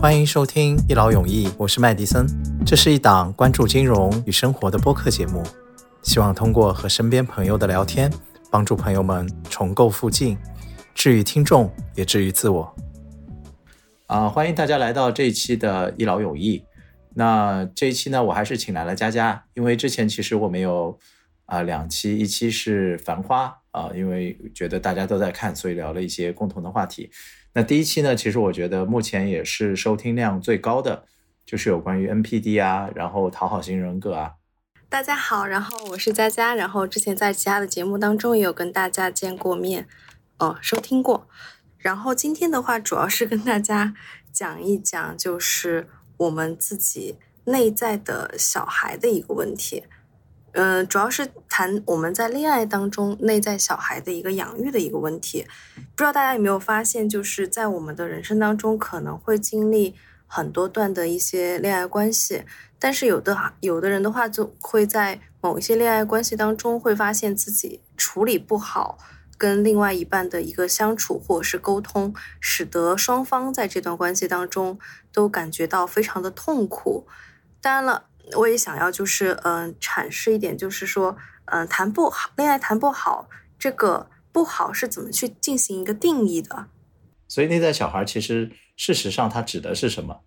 欢迎收听一劳永逸，我是麦迪森。这是一档关注金融与生活的播客节目，希望通过和身边朋友的聊天，帮助朋友们重构附近，治愈听众，也治愈自我。啊，欢迎大家来到这一期的一劳永逸。那这一期呢，我还是请来了佳佳，因为之前其实我们有啊两期，一期是《繁花》啊，因为觉得大家都在看，所以聊了一些共同的话题。那第一期呢，其实我觉得目前也是收听量最高的，就是有关于 NPD 啊，然后讨好型人格啊。大家好，然后我是佳佳，然后之前在其他的节目当中也有跟大家见过面，哦，收听过。然后今天的话，主要是跟大家讲一讲，就是我们自己内在的小孩的一个问题。嗯，主要是谈我们在恋爱当中内在小孩的一个养育的一个问题。不知道大家有没有发现，就是在我们的人生当中，可能会经历很多段的一些恋爱关系，但是有的有的人的话，就会在某一些恋爱关系当中，会发现自己处理不好跟另外一半的一个相处或者是沟通，使得双方在这段关系当中都感觉到非常的痛苦。当然了。我也想要，就是嗯，阐释一点，就是说，嗯，谈不好，恋爱谈不好，这个不好是怎么去进行一个定义的？所以内在小孩其实事实上它指的是什么？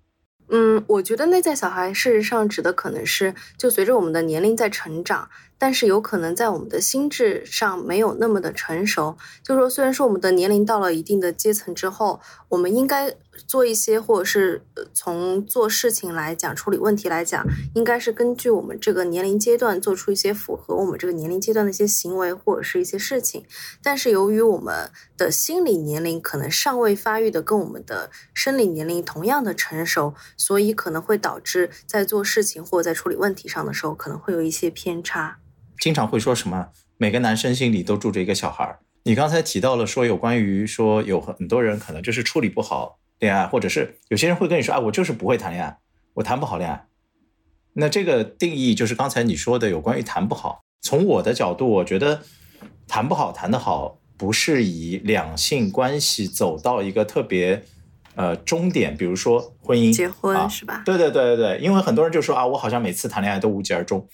嗯，我觉得内在小孩事实上指的可能是，就随着我们的年龄在成长。但是有可能在我们的心智上没有那么的成熟，就说，虽然说我们的年龄到了一定的阶层之后，我们应该做一些，或者是呃从做事情来讲、处理问题来讲，应该是根据我们这个年龄阶段做出一些符合我们这个年龄阶段的一些行为或者是一些事情。但是由于我们的心理年龄可能尚未发育的跟我们的生理年龄同样的成熟，所以可能会导致在做事情或者在处理问题上的时候，可能会有一些偏差。经常会说什么？每个男生心里都住着一个小孩儿。你刚才提到了说有关于说有很多人可能就是处理不好恋爱，或者是有些人会跟你说啊，我就是不会谈恋爱，我谈不好恋爱。那这个定义就是刚才你说的有关于谈不好。从我的角度，我觉得谈不好谈得好，不是以两性关系走到一个特别呃终点，比如说婚姻、结婚是吧？对对对对对，因为很多人就说啊，我好像每次谈恋爱都无疾而终。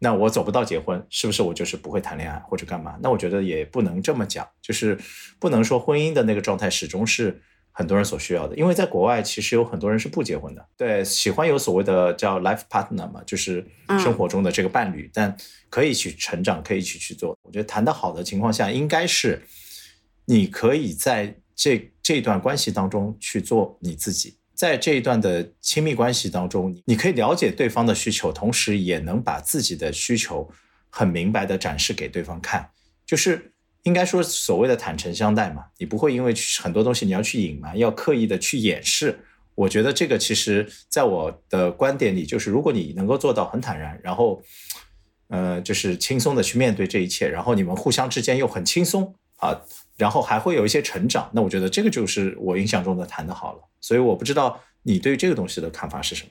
那我走不到结婚，是不是我就是不会谈恋爱或者干嘛？那我觉得也不能这么讲，就是不能说婚姻的那个状态始终是很多人所需要的。因为在国外，其实有很多人是不结婚的，对，喜欢有所谓的叫 life partner 嘛，就是生活中的这个伴侣，但可以去成长，可以去去做。我觉得谈得好的情况下，应该是你可以在这这段关系当中去做你自己。在这一段的亲密关系当中，你可以了解对方的需求，同时也能把自己的需求很明白的展示给对方看，就是应该说所谓的坦诚相待嘛。你不会因为很多东西你要去隐瞒，要刻意的去掩饰。我觉得这个其实在我的观点里，就是如果你能够做到很坦然，然后，呃，就是轻松的去面对这一切，然后你们互相之间又很轻松啊。然后还会有一些成长，那我觉得这个就是我印象中的谈的好了。所以我不知道你对这个东西的看法是什么？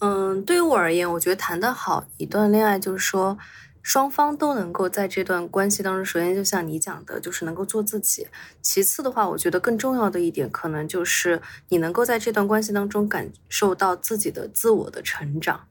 嗯，对于我而言，我觉得谈得好一段恋爱，就是说双方都能够在这段关系当中，首先就像你讲的，就是能够做自己。其次的话，我觉得更重要的一点，可能就是你能够在这段关系当中感受到自己的自我的成长。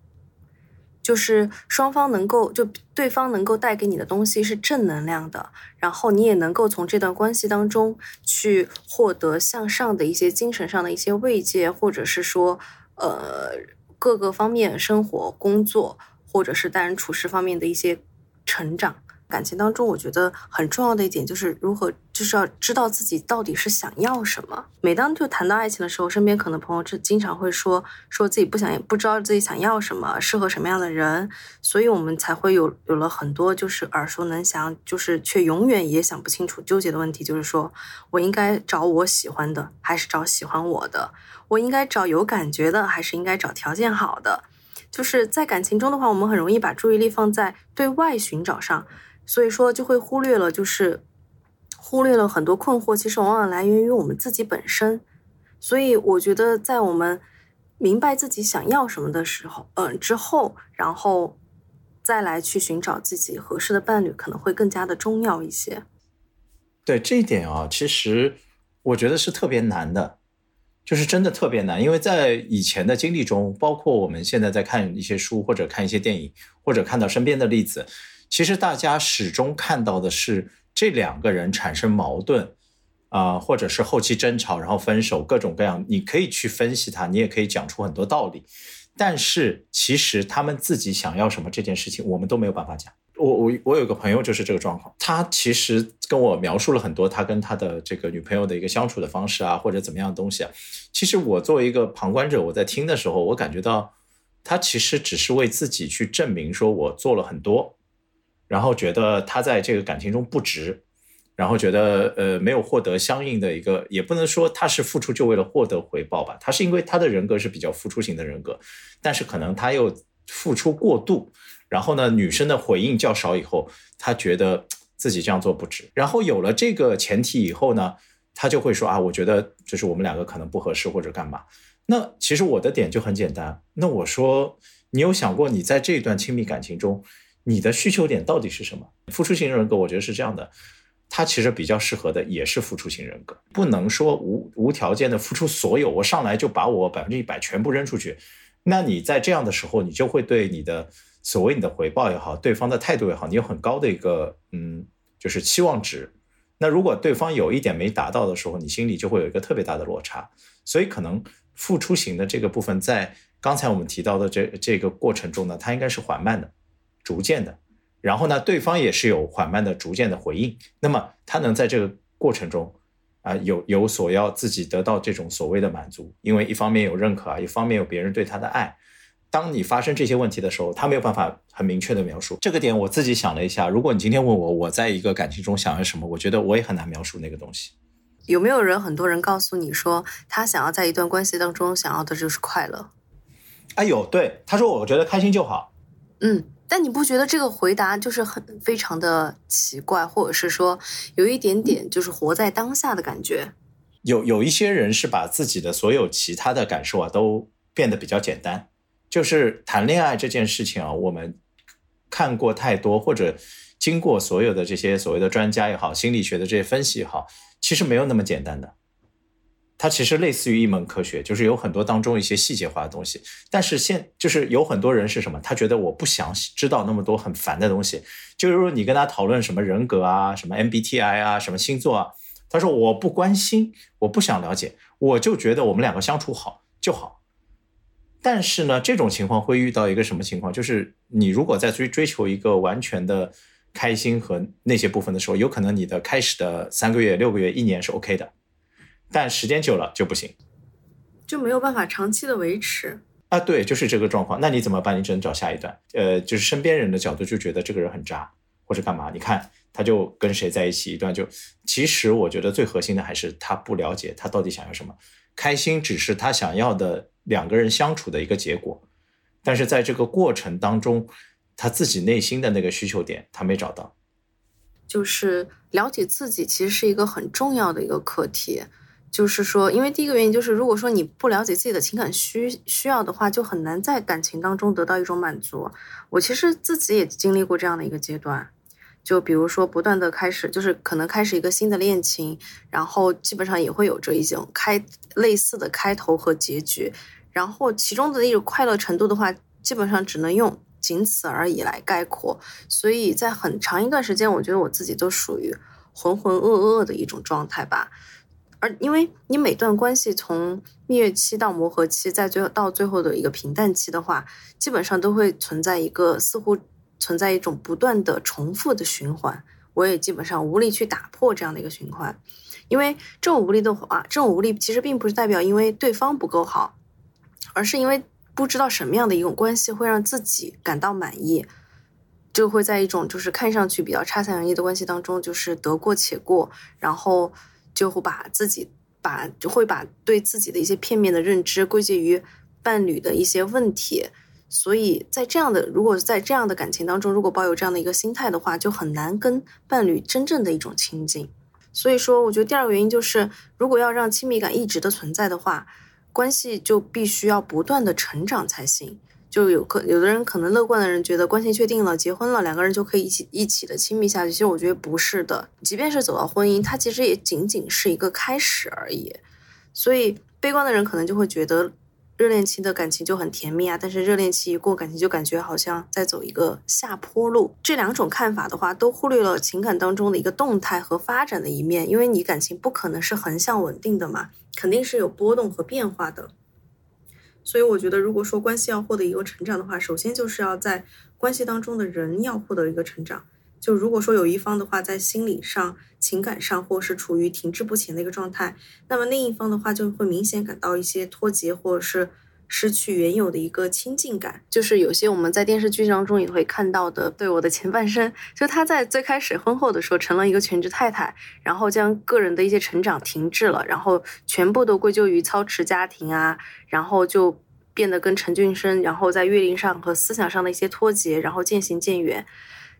就是双方能够，就对方能够带给你的东西是正能量的，然后你也能够从这段关系当中去获得向上的一些精神上的一些慰藉，或者是说，呃，各个方面生活、工作，或者是待人处事方面的一些成长。感情当中，我觉得很重要的一点就是如何，就是要知道自己到底是想要什么。每当就谈到爱情的时候，身边可能朋友就经常会说，说自己不想，不知道自己想要什么，适合什么样的人，所以我们才会有有了很多就是耳熟能详，就是却永远也想不清楚纠结的问题，就是说我应该找我喜欢的，还是找喜欢我的？我应该找有感觉的，还是应该找条件好的？就是在感情中的话，我们很容易把注意力放在对外寻找上。所以说，就会忽略了，就是忽略了很多困惑，其实往往来源于我们自己本身。所以，我觉得在我们明白自己想要什么的时候，嗯，之后，然后再来去寻找自己合适的伴侣，可能会更加的重要一些。对这一点啊，其实我觉得是特别难的。就是真的特别难，因为在以前的经历中，包括我们现在在看一些书或者看一些电影，或者看到身边的例子，其实大家始终看到的是这两个人产生矛盾，啊、或者是后期争吵，然后分手，各种各样，你可以去分析它，你也可以讲出很多道理，但是其实他们自己想要什么这件事情，我们都没有办法讲。我我我有个朋友就是这个状况，他其实跟我描述了很多他跟他的这个女朋友的一个相处的方式啊，或者怎么样的东西啊。其实我作为一个旁观者，我在听的时候，我感觉到他其实只是为自己去证明说我做了很多，然后觉得他在这个感情中不值，然后觉得呃没有获得相应的一个，也不能说他是付出就为了获得回报吧，他是因为他的人格是比较付出型的人格，但是可能他又付出过度，然后呢女生的回应较少以后，他觉得自己这样做不值，然后有了这个前提以后呢，他就会说啊，我觉得就是我们两个可能不合适或者干嘛。那其实我的点就很简单，那我说你有想过你在这段亲密感情中，你的需求点到底是什么？付出型人格，我觉得是这样的，他其实比较适合的也是付出型人格，不能说无无条件的付出所有，我上来就把我百分之一百全部扔出去。那你在这样的时候，你就会对你的所谓你的回报也好，对方的态度也好，你有很高的一个嗯，就是期望值。那如果对方有一点没达到的时候，你心里就会有一个特别大的落差。所以可能付出型的这个部分，在刚才我们提到的这这个过程中呢，它应该是缓慢的、逐渐的。然后呢，对方也是有缓慢的、逐渐的回应。那么他能在这个过程中啊、有有所要自己得到这种所谓的满足，因为一方面有认可啊，一方面有别人对他的爱。当你发生这些问题的时候，他没有办法很明确的描述这个点。我自己想了一下，如果你今天问我我在一个感情中想要什么，我觉得我也很难描述那个东西。有没有人很多人告诉你说，他想要在一段关系当中想要的就是快乐？哎有，对，他说我觉得开心就好。嗯，但你不觉得这个回答就是很非常的奇怪，或者是说有一点点就是活在当下的感觉？有有一些人是把自己的所有其他的感受啊都变得比较简单，就是谈恋爱这件事情啊，我们看过太多，或者经过所有的这些所谓的专家也好，心理学的这些分析也好，其实没有那么简单的。它其实类似于一门科学，就是有很多当中一些细节化的东西。但是现就是有很多人是什么？他觉得我不想知道那么多很烦的东西。就是说你跟他讨论什么人格啊、什么 MBTI 啊、什么星座啊，他说我不关心，我不想了解，我就觉得我们两个相处好就好。但是呢，这种情况会遇到一个什么情况？就是你如果在追追求一个完全的开心和那些部分的时候，有可能你的开始的三个月、六个月、一年是 OK 的，但时间久了就不行就没有办法长期的维持。啊。对，就是这个状况。那你怎么办？你只能找下一段。呃，就是身边人的角度就觉得这个人很渣，或者干嘛？你看他就跟谁在一起一段就，其实我觉得最核心的还是他不了解他到底想要什么。开心只是他想要的两个人相处的一个结果，但是在这个过程当中，他自己内心的那个需求点他没找到。就是了解自己，其实是一个很重要的一个课题。就是说，因为第一个原因就是，如果说你不了解自己的情感需需要的话，就很难在感情当中得到一种满足。我其实自己也经历过这样的一个阶段，就比如说不断的开始，就是可能开始一个新的恋情，然后基本上也会有着一种开类似的开头和结局，然后其中的那种快乐程度的话，基本上只能用仅此而已来概括。所以在很长一段时间，我觉得我自己都属于浑浑噩噩的一种状态吧。而因为你每段关系从蜜月期到磨合期，在最后到最后的一个平淡期的话，基本上都会存在一个似乎存在一种不断的重复的循环。我也基本上无力去打破这样的一个循环，因为这种无力的话，这种无力其实并不是代表因为对方不够好，而是因为不知道什么样的一种关系会让自己感到满意，就会在一种就是看上去比较差强人意的关系当中，就是得过且过，然后就会把自己把就会把对自己的一些片面的认知归结于伴侣的一些问题，所以在这样的如果在这样的感情当中，如果抱有这样的一个心态的话，就很难跟伴侣真正的一种亲近。所以说，我觉得第二个原因就是，如果要让亲密感一直的存在的话，关系就必须要不断的成长才行。就有可有的人可能乐观的人觉得关系确定了，结婚了，两个人就可以一起一起的亲密下去。其实我觉得不是的，即便是走到婚姻，它其实也仅仅是一个开始而已。所以悲观的人可能就会觉得。热恋期的感情就很甜蜜啊，但是热恋期一过，感情就感觉好像在走一个下坡路。这两种看法的话，都忽略了情感当中的一个动态和发展的一面，因为你感情不可能是横向稳定的嘛，肯定是有波动和变化的。所以我觉得，如果说关系要获得一个成长的话，首先就是要在关系当中的人要获得一个成长。就如果说有一方的话，在心理上、情感上，或是处于停滞不前的一个状态，那么另一方的话就会明显感到一些脱节，或者是失去原有的一个亲近感。就是有些我们在电视剧当中也会看到的，对我的前半生，就他在最开始婚后的时候成了一个全职太太，然后将个人的一些成长停滞了，然后全部都归咎于操持家庭啊，然后就变得跟陈俊生，然后在阅历上和思想上的一些脱节，然后渐行渐远。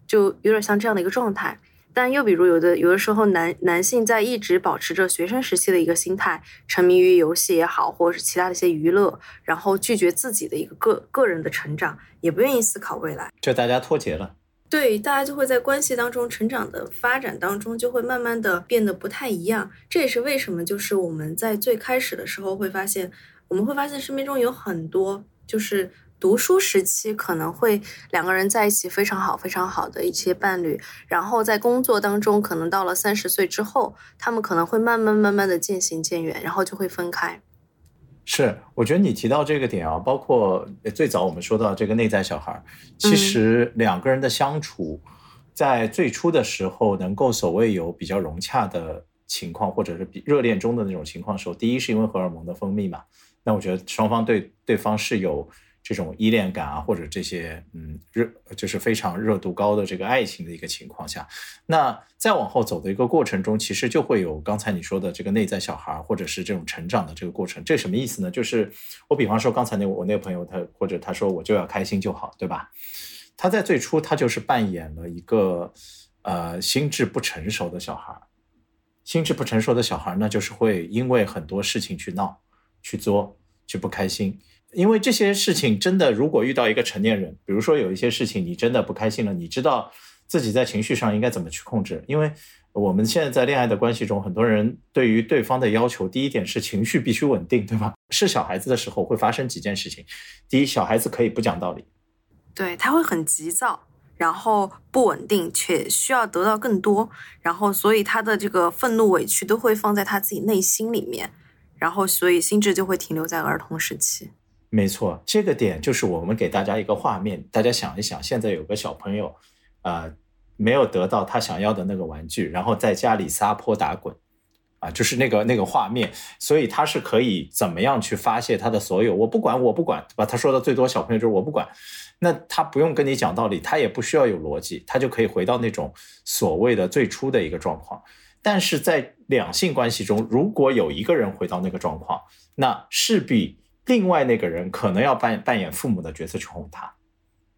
就有点像这样的一个状态，但又比如有的有的时候男男性在一直保持着学生时期的一个心态，沉迷于游戏也好，或者是其他的一些娱乐，然后拒绝自己的一个个个人的成长，也不愿意思考未来，就大家脱节了。对，大家就会在关系当中成长的发展当中，就会慢慢的变得不太一样。这也是为什么，就是我们在最开始的时候会发现，我们会发现身边中有很多就是。读书时期可能会两个人在一起非常好、非常好的一些伴侣，然后在工作当中，可能到了三十岁之后，他们可能会慢慢慢慢的渐行渐远，然后就会分开。是，我觉得你提到这个点啊，包括最早我们说到这个内在小孩，其实两个人的相处，在最初的时候能够所谓有比较融洽的情况，或者是比热恋中的那种情况的时候，第一是因为荷尔蒙的分泌嘛，那我觉得双方对对方是有。这种依恋感啊，或者这些嗯热，就是非常热度高的这个爱情的一个情况下，那再往后走的一个过程中，其实就会有刚才你说的这个内在小孩，或者是这种成长的这个过程。这什么意思呢？就是我比方说刚才那我那个朋友，他或者他说我就要开心就好，对吧？他在最初他就是扮演了一个呃心智不成熟的小孩，心智不成熟的小孩，那就是会因为很多事情去闹、去作、去不开心。因为这些事情真的，如果遇到一个成年人，比如说有一些事情你真的不开心了，你知道自己在情绪上应该怎么去控制。因为我们现在在恋爱的关系中，很多人对于对方的要求，第一点是情绪必须稳定，对吧？是小孩子的时候会发生几件事情。第一，小孩子可以不讲道理，对他会很急躁，然后不稳定，且需要得到更多，然后所以他的这个愤怒、委屈都会放在他自己内心里面，然后所以心智就会停留在儿童时期。没错，这个点就是我们给大家一个画面，大家想一想，现在有个小朋友，呃，没有得到他想要的那个玩具，然后在家里撒泼打滚，啊，就是那个那个画面，所以他是可以怎么样去发泄他的所有，我不管，我不管，对吧？他说的最多，小朋友就是我不管，那他不用跟你讲道理，他也不需要有逻辑，他就可以回到那种所谓的最初的一个状况。但是在两性关系中，如果有一个人回到那个状况，那势必。另外那个人可能要扮扮演父母的角色去哄他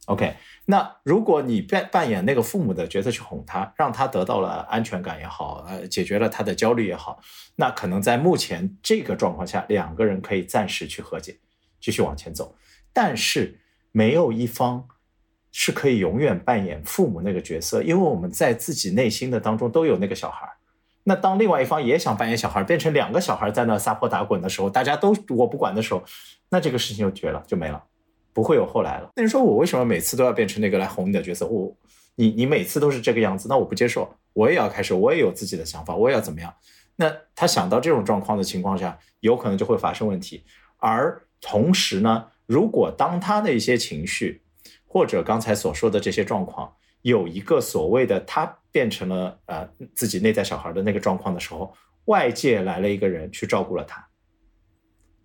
，OK？那如果你扮扮演那个父母的角色去哄他，让他得到了安全感也好，呃，解决了他的焦虑也好，那可能在目前这个状况下，两个人可以暂时去和解，继续往前走。但是没有一方是可以永远扮演父母那个角色，因为我们在自己内心的当中都有那个小孩。那当另外一方也想扮演小孩，变成两个小孩在那撒泼打滚的时候，大家都我不管的时候，那这个事情就绝了，就没了，不会有后来了。那你说我为什么每次都要变成那个来哄你的角色？我，你你每次都是这个样子，那我不接受，我也要开始，我也有自己的想法，我也要怎么样？那他想到这种状况的情况下，有可能就会发生问题。而同时呢，如果当他的一些情绪，或者刚才所说的这些状况，有一个所谓的他变成了呃自己内在小孩的那个状况的时候，外界来了一个人去照顾了他。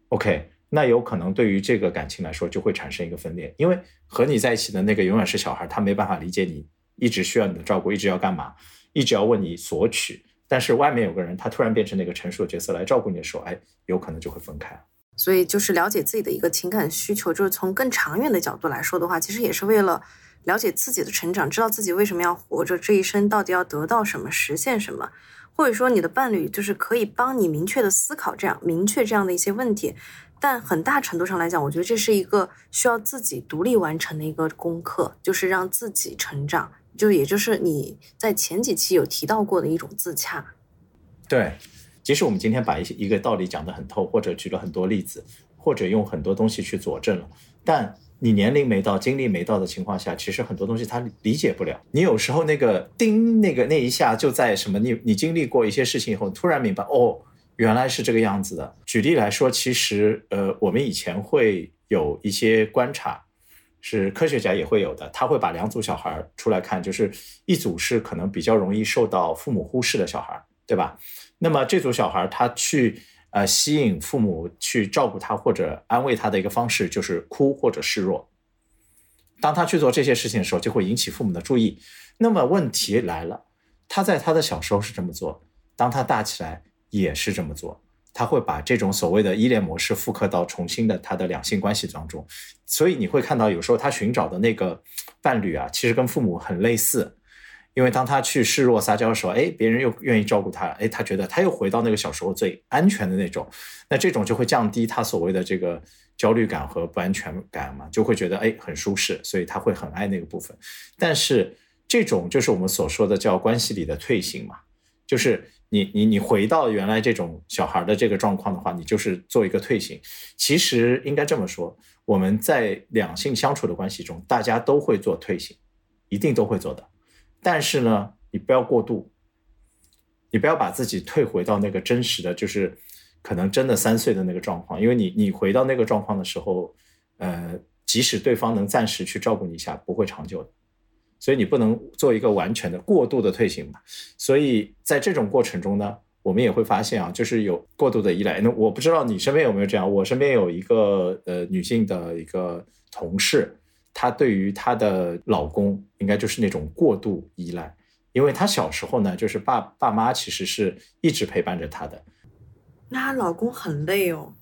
OK，那有可能对于这个感情来说就会产生一个分裂，因为和你在一起的那个永远是小孩，他没办法理解你，一直需要你的照顾，一直要干嘛，一直要问你索取。但是外面有个人，他突然变成那个成熟的角色来照顾你的时候，哎，有可能就会分开。所以就是了解自己的一个情感需求，就是从更长远的角度来说的话，其实也是为了。了解自己的成长，知道自己为什么要活着，这一生到底要得到什么，实现什么，或者说你的伴侣就是可以帮你明确的思考这样明确这样的一些问题，但很大程度上来讲，我觉得这是一个需要自己独立完成的一个功课，就是让自己成长，就也就是你在前几期有提到过的一种自洽。对，即使我们今天把一些一个道理讲得很透，或者举了很多例子，或者用很多东西去佐证了，但你年龄没到、经历没到的情况下，其实很多东西他理解不了。你有时候那个叮，那个那一下就在什么？你你经历过一些事情以后，突然明白哦，原来是这个样子的。举例来说，其实呃，我们以前会有一些观察，是科学家也会有的，他会把两组小孩儿出来看，就是一组是可能比较容易受到父母忽视的小孩儿，对吧？那么这组小孩儿他去呃吸引父母去照顾他或者安慰他的一个方式就是哭或者示弱。当他去做这些事情的时候，就会引起父母的注意。那么问题来了，他在他的小时候是这么做，当他大起来也是这么做。他会把这种所谓的依恋模式复刻到重新的他的两性关系当中。所以你会看到，有时候他寻找的那个伴侣啊，其实跟父母很类似。因为当他去示弱撒娇的时候，哎，别人又愿意照顾他，哎，他觉得他又回到那个小时候最安全的那种，那这种就会降低他所谓的这个焦虑感和不安全感嘛，就会觉得哎很舒适，所以他会很爱那个部分。但是这种就是我们所说的叫关系里的退行嘛，就是你你你回到原来这种小孩的这个状况的话，你就是做一个退行。其实应该这么说，我们在两性相处的关系中，大家都会做退行，一定都会做的。但是呢，你不要过度，你不要把自己退回到那个真实的，就是可能真的三岁的那个状况，因为你你回到那个状况的时候，呃，即使对方能暂时去照顾你一下，不会长久的，所以你不能做一个完全的过度的退行嘛。所以在这种过程中呢，我们也会发现啊，就是有过度的依赖。那我不知道你身边有没有这样，我身边有一个呃女性的一个同事。她对于她的老公，应该就是那种过度依赖，因为她小时候呢，就是爸爸妈其实是一直陪伴着她的。那她老公很累哦。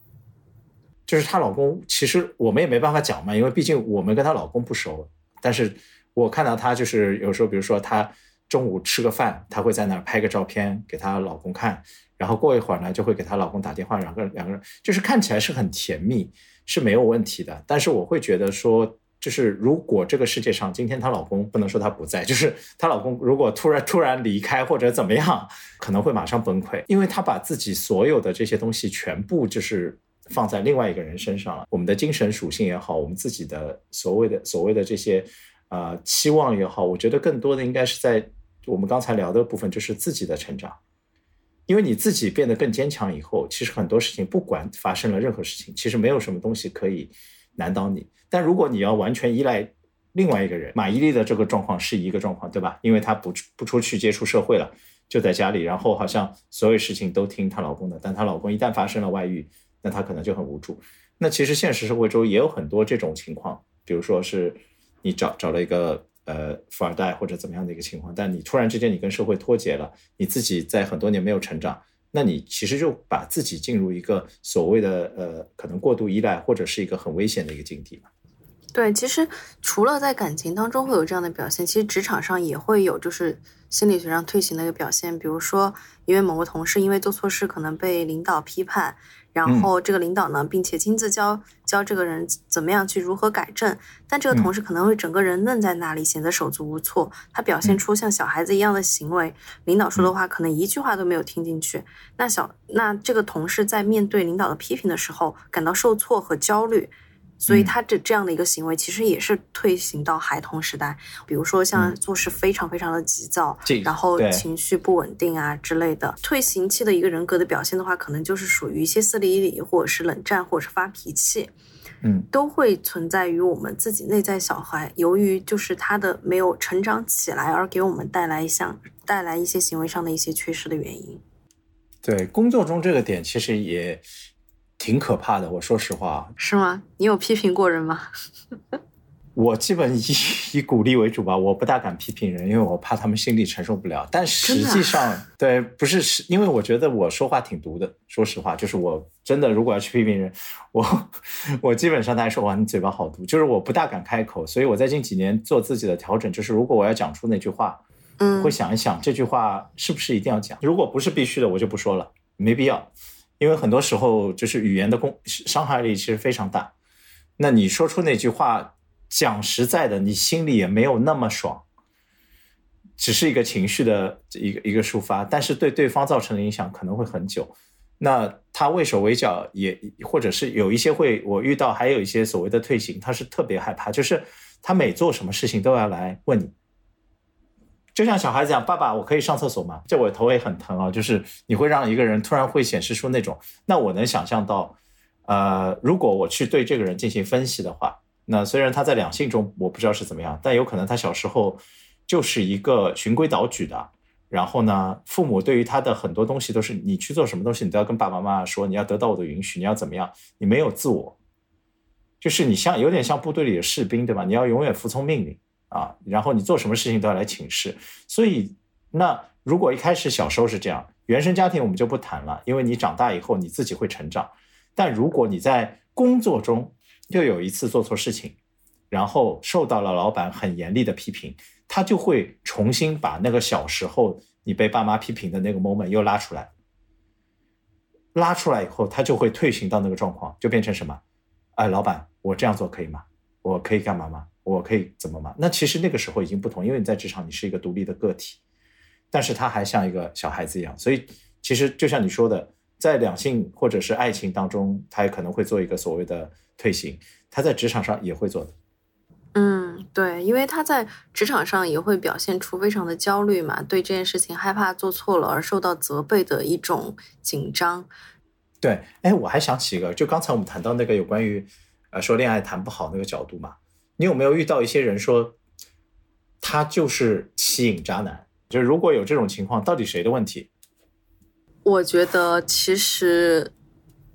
就是她老公，其实我们也没办法讲嘛，因为毕竟我们跟她老公不熟。但是我看到她，就是有时候，比如说她中午吃个饭，她会在那儿拍个照片给她老公看，然后过一会儿呢，就会给她老公打电话，两个两个人就是看起来是很甜蜜，是没有问题的。但是我会觉得说。就是如果这个世界上今天她老公不能说她不在，就是她老公如果突然突然离开或者怎么样，可能会马上崩溃，因为她把自己所有的这些东西全部就是放在另外一个人身上了。我们的精神属性也好，我们自己的所谓的所谓的这些呃期望也好，我觉得更多的应该是在我们刚才聊的部分，就是自己的成长。因为你自己变得更坚强以后，其实很多事情不管发生了任何事情，其实没有什么东西可以。难倒你，但如果你要完全依赖另外一个人，马伊琍的这个状况是一个状况，对吧？因为她不不出去接触社会了，就在家里，然后好像所有事情都听她老公的。但她老公一旦发生了外遇，那她可能就很无助。那其实现实社会中也有很多这种情况，比如说是你找找了一个呃富二代或者怎么样的一个情况，但你突然之间你跟社会脱节了，你自己在很多年没有成长。那你其实就把自己进入一个所谓的呃，可能过度依赖或者是一个很危险的一个境地？对，其实除了在感情当中会有这样的表现，其实职场上也会有，就是心理学上退行的一个表现，比如说因为某个同事因为做错事可能被领导批判。然后这个领导呢，并且亲自教教这个人怎么样去如何改正，但这个同事可能会整个人愣在那里，显得手足无措。他表现出像小孩子一样的行为，领导说的话可能一句话都没有听进去。那小那这个同事在面对领导的批评的时候，感到受挫和焦虑。所以他这这样的一个行为，其实也是退行到孩童时代。比如说像做事非常非常的急躁，然后情绪不稳定啊之类的。退行期的一个人格的表现的话，可能就是属于歇斯底里，或者是冷战，或者是发脾气，嗯，都会存在于我们自己内在小孩。由于就是他的没有成长起来，而给我们带来一项带来一些行为上的一些缺失的原因。对，工作中这个点其实也。挺可怕的，我说实话。是吗？你有批评过人吗？我基本以以鼓励为主吧，我不大敢批评人，因为我怕他们心里承受不了。但实际上，对，不是是因为我觉得我说话挺毒的。说实话，就是我真的如果要去批评人，我 我基本上大家说哇，你嘴巴好毒，就是我不大敢开口。所以我在近几年做自己的调整，就是如果我要讲出那句话，嗯，会想一想这句话是不是一定要讲。如果不是必须的，我就不说了，没必要。因为很多时候，就是语言的攻伤害力其实非常大。那你说出那句话，讲实在的，你心里也没有那么爽。只是一个情绪的一个一个抒发，但是对对方造成的影响可能会很久。那他畏手畏脚，也或者是有一些会我遇到，还有一些所谓的退行，他是特别害怕，就是他每做什么事情都要来问你。就像小孩子讲：“爸爸，我可以上厕所吗？”这我头也很疼啊。就是你会让一个人突然会显示出那种，那我能想象到，呃，如果我去对这个人进行分析的话，那虽然他在两性中我不知道是怎么样，但有可能他小时候就是一个循规蹈矩的。然后呢，父母对于他的很多东西都是你去做什么东西，你都要跟爸爸妈妈说，你要得到我的允许，你要怎么样？你没有自我，就是你像有点像部队里的士兵，对吧？你要永远服从命令。啊，然后你做什么事情都要来请示，所以那如果一开始小时候是这样，原生家庭我们就不谈了，因为你长大以后你自己会成长。但如果你在工作中又有一次做错事情，然后受到了老板很严厉的批评，他就会重新把那个小时候你被爸妈批评的那个 moment 又拉出来，拉出来以后，他就会退行到那个状况，就变成什么？哎，老板，我这样做可以吗？我可以干嘛吗？我可以怎么吗？那其实那个时候已经不同，因为你在职场，你是一个独立的个体，但是他还像一个小孩子一样。所以其实就像你说的，在两性或者是爱情当中，他也可能会做一个所谓的退行，他在职场上也会做的。嗯，对，因为他在职场上也会表现出非常的焦虑嘛，对这件事情害怕做错了而受到责备的一种紧张。对，哎，我还想起一个，就刚才我们谈到那个有关于呃说恋爱谈不好那个角度嘛。你有没有遇到一些人说，他就是吸引渣男？就是如果有这种情况，到底谁的问题？我觉得其实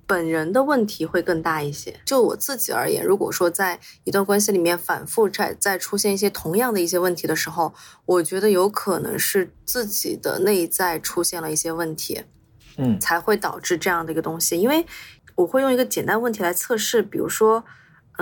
本人的问题会更大一些。就我自己而言，如果说在一段关系里面反复在在出现一些同样的一些问题的时候，我觉得有可能是自己的内在出现了一些问题，嗯，才会导致这样的一个东西。因为我会用一个简单问题来测试，比如说。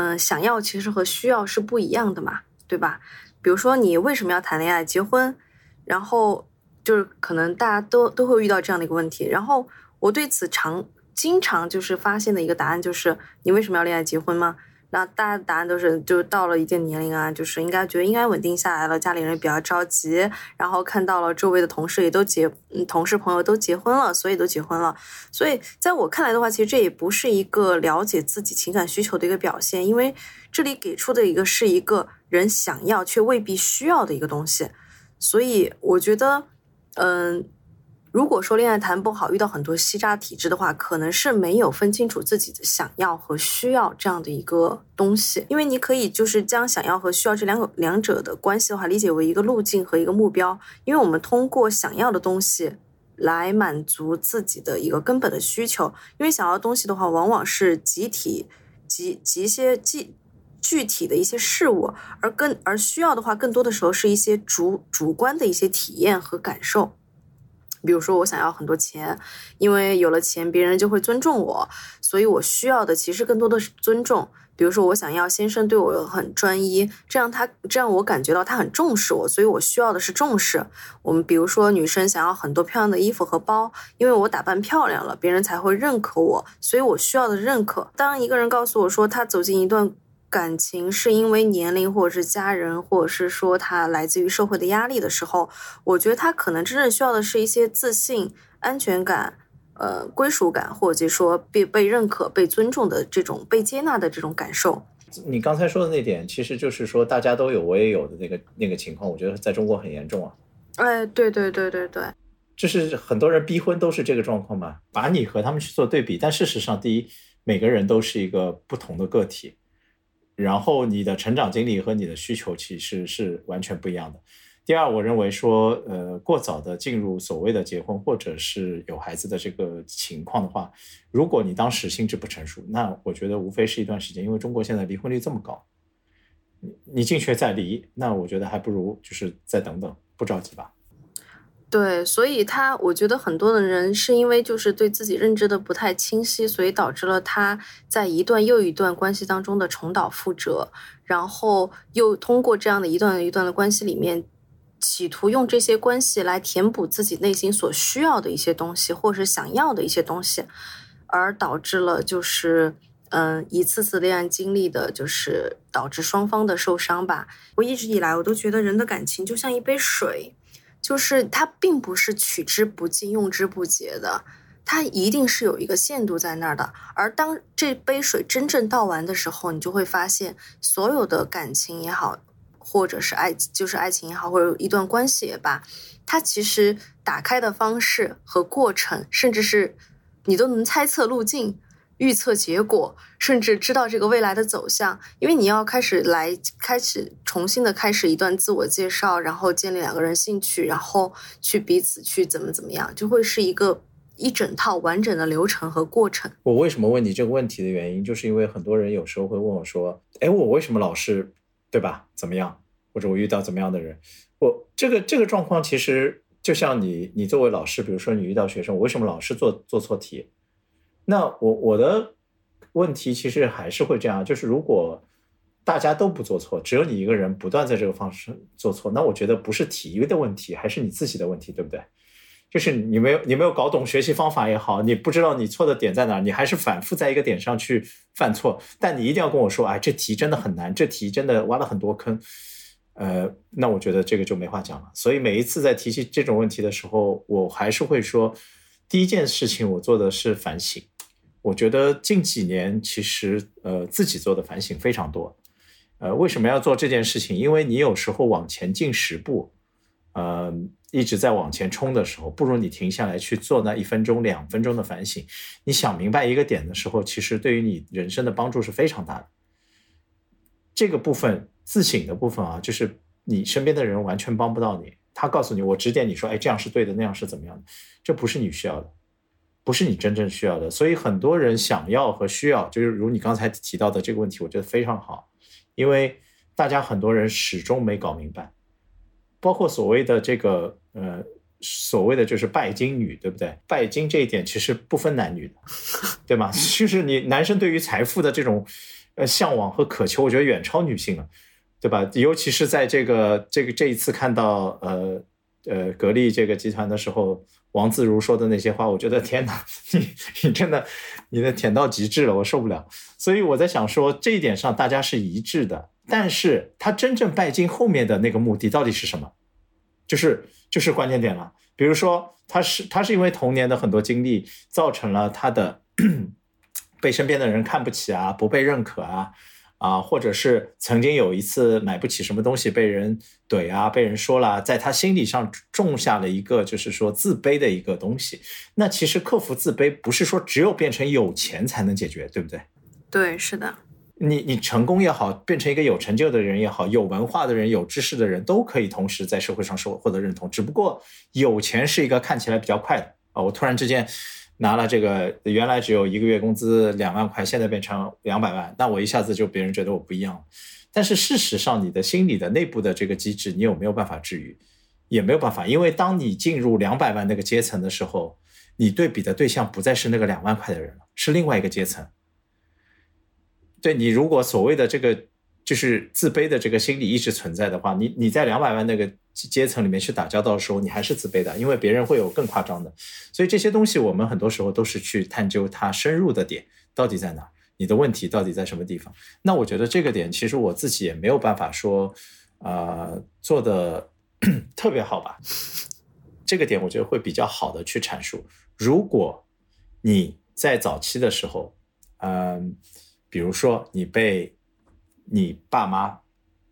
嗯，想要其实和需要是不一样的嘛，对吧？比如说你为什么要谈恋爱、结婚，然后就是可能大家都都会遇到这样的一个问题。然后我对此常经常就是发现的一个答案就是：你为什么要恋爱、结婚吗？那大家的答案都是，就到了一定年龄啊，就是应该觉得应该稳定下来了，家里人也比较着急，然后看到了周围的同事也都结，嗯同事朋友都结婚了，所以都结婚了。所以在我看来的话，其实这也不是一个了解自己情感需求的一个表现，因为这里给出的一个是一个人想要却未必需要的一个东西。所以我觉得，嗯。如果说恋爱谈不好，遇到很多吸渣体质的话，可能是没有分清楚自己的想要和需要这样的一个东西。因为你可以就是将想要和需要这两个两者的关系的话，理解为一个路径和一个目标。因为我们通过想要的东西来满足自己的一个根本的需求。因为想要的东西的话，往往是集体、集集一些具具体的一些事物，而更而需要的话，更多的时候是一些主主观的一些体验和感受。比如说，我想要很多钱，因为有了钱，别人就会尊重我，所以我需要的其实更多的是尊重。比如说，我想要先生对我很专一，这样他这样我感觉到他很重视我，所以我需要的是重视。我们比如说，女生想要很多漂亮的衣服和包，因为我打扮漂亮了，别人才会认可我，所以我需要的认可。当一个人告诉我说他走进一段。感情是因为年龄，或者是家人，或者是说他来自于社会的压力的时候，我觉得他可能真正需要的是一些自信、安全感、呃归属感，或者说被被认可、被尊重的这种被接纳的这种感受。你刚才说的那点，其实就是说大家都有，我也有的那个那个情况，我觉得在中国很严重啊。哎，对对对对对，就是很多人逼婚都是这个状况嘛，把你和他们去做对比，但事实上，第一，每个人都是一个不同的个体。然后你的成长经历和你的需求其实是完全不一样的。第二，我认为说，呃，过早的进入所谓的结婚或者是有孩子的这个情况的话，如果你当时心智不成熟，那我觉得无非是一段时间。因为中国现在离婚率这么高，你你进去再离，那我觉得还不如就是再等等，不着急吧。对，所以他我觉得很多的人是因为就是对自己认知的不太清晰，所以导致了他在一段又一段关系当中的重蹈覆辙，然后又通过这样的一段一段的关系里面，企图用这些关系来填补自己内心所需要的一些东西，或是想要的一些东西，而导致了就是嗯一次次恋爱经历的，就是导致双方的受伤吧。我一直以来我都觉得人的感情就像一杯水。就是它并不是取之不尽、用之不竭的，它一定是有一个限度在那儿的。而当这杯水真正倒完的时候，你就会发现，所有的感情也好，或者是爱，就是爱情也好，或者一段关系也罢，它其实打开的方式和过程，甚至是你都能猜测路径。预测结果，甚至知道这个未来的走向，因为你要开始来开始重新的开始一段自我介绍，然后建立两个人兴趣，然后去彼此去怎么怎么样，就会是一个一整套完整的流程和过程。我为什么问你这个问题的原因，就是因为很多人有时候会问我说：“哎，我为什么老是对吧？怎么样？或者我遇到怎么样的人？我这个这个状况其实就像你，你作为老师，比如说你遇到学生，我为什么老是做做错题？”那我我的问题其实还是会这样，就是如果大家都不做错，只有你一个人不断在这个方式做错，那我觉得不是体育的问题，还是你自己的问题，对不对？就是你没有你没有搞懂学习方法也好，你不知道你错的点在哪，你还是反复在一个点上去犯错。但你一定要跟我说，哎，这题真的很难，这题真的挖了很多坑。呃，那我觉得这个就没话讲了。所以每一次在提起这种问题的时候，我还是会说，第一件事情我做的是反省。我觉得近几年其实呃自己做的反省非常多，呃为什么要做这件事情？因为你有时候往前进十步，呃一直在往前冲的时候，不如你停下来去做那一分钟、两分钟的反省。你想明白一个点的时候，其实对于你人生的帮助是非常大的。这个部分自省的部分啊，就是你身边的人完全帮不到你，他告诉你我指点你说，哎这样是对的，那样是怎么样的，这不是你需要的。不是你真正需要的，所以很多人想要和需要，就是如你刚才提到的这个问题，我觉得非常好，因为大家很多人始终没搞明白，包括所谓的这个呃，所谓的就是拜金女，对不对？拜金这一点其实不分男女的，对吗？就是你男生对于财富的这种呃向往和渴求，我觉得远超女性了，对吧？尤其是在这个这个这一次看到呃呃格力这个集团的时候。王自如说的那些话，我觉得天哪，你你真的，你的舔到极致了，我受不了。所以我在想说，这一点上大家是一致的，但是他真正拜金后面的那个目的到底是什么？就是就是关键点了。比如说，他是他是因为童年的很多经历造成了他的 被身边的人看不起啊，不被认可啊。啊，或者是曾经有一次买不起什么东西被人怼啊，被人说了，在他心理上种下了一个就是说自卑的一个东西。那其实克服自卑不是说只有变成有钱才能解决，对不对？对，是的。你你成功也好，变成一个有成就的人也好，有文化的人、有知识的人都可以同时在社会上受获得认同。只不过有钱是一个看起来比较快的啊，我突然之间。拿了这个，原来只有一个月工资两万块，现在变成两百万，那我一下子就别人觉得我不一样。但是事实上，你的心理的内部的这个机制，你有没有办法治愈？也没有办法，因为当你进入两百万那个阶层的时候，你对比的对象不再是那个两万块的人了，是另外一个阶层。对你，如果所谓的这个。就是自卑的这个心理一直存在的话，你你在两百万那个阶层里面去打交道的时候，你还是自卑的，因为别人会有更夸张的。所以这些东西我们很多时候都是去探究它深入的点到底在哪，你的问题到底在什么地方。那我觉得这个点其实我自己也没有办法说，呃，做的 特别好吧。这个点我觉得会比较好的去阐述。如果你在早期的时候，嗯，比如说你被你爸妈，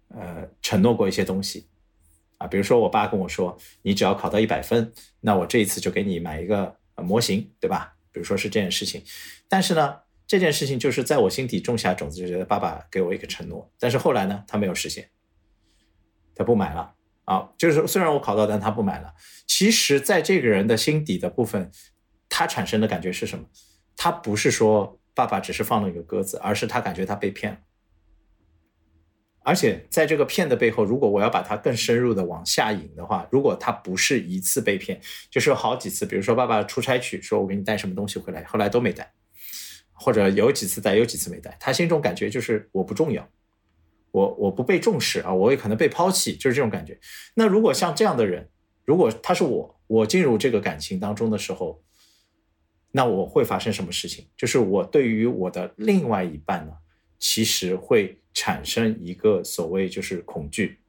呃，承诺过一些东西，啊，比如说我爸跟我说，你只要考到一百分，那我这一次就给你买一个模型，对吧？比如说是这件事情，但是呢，这件事情就是在我心底种下种子，就觉得爸爸给我一个承诺，但是后来呢，他没有实现，他不买了，啊，就是虽然我考到，但他不买了。其实，在这个人的心底的部分，他产生的感觉是什么？他不是说爸爸只是放了一个鸽子，而是他感觉他被骗了。而且在这个骗的背后，如果我要把它更深入的往下引的话，如果他不是一次被骗，就是有好几次，比如说爸爸出差去，说我给你带什么东西回来，后来都没带，或者有几次带，有几次没带，他心中感觉就是我不重要，我我不被重视啊，我也可能被抛弃，就是这种感觉。那如果像这样的人，如果他是我，我进入这个感情当中的时候，那我会发生什么事情？就是我对于我的另外一半呢？其实会产生一个所谓就是恐惧，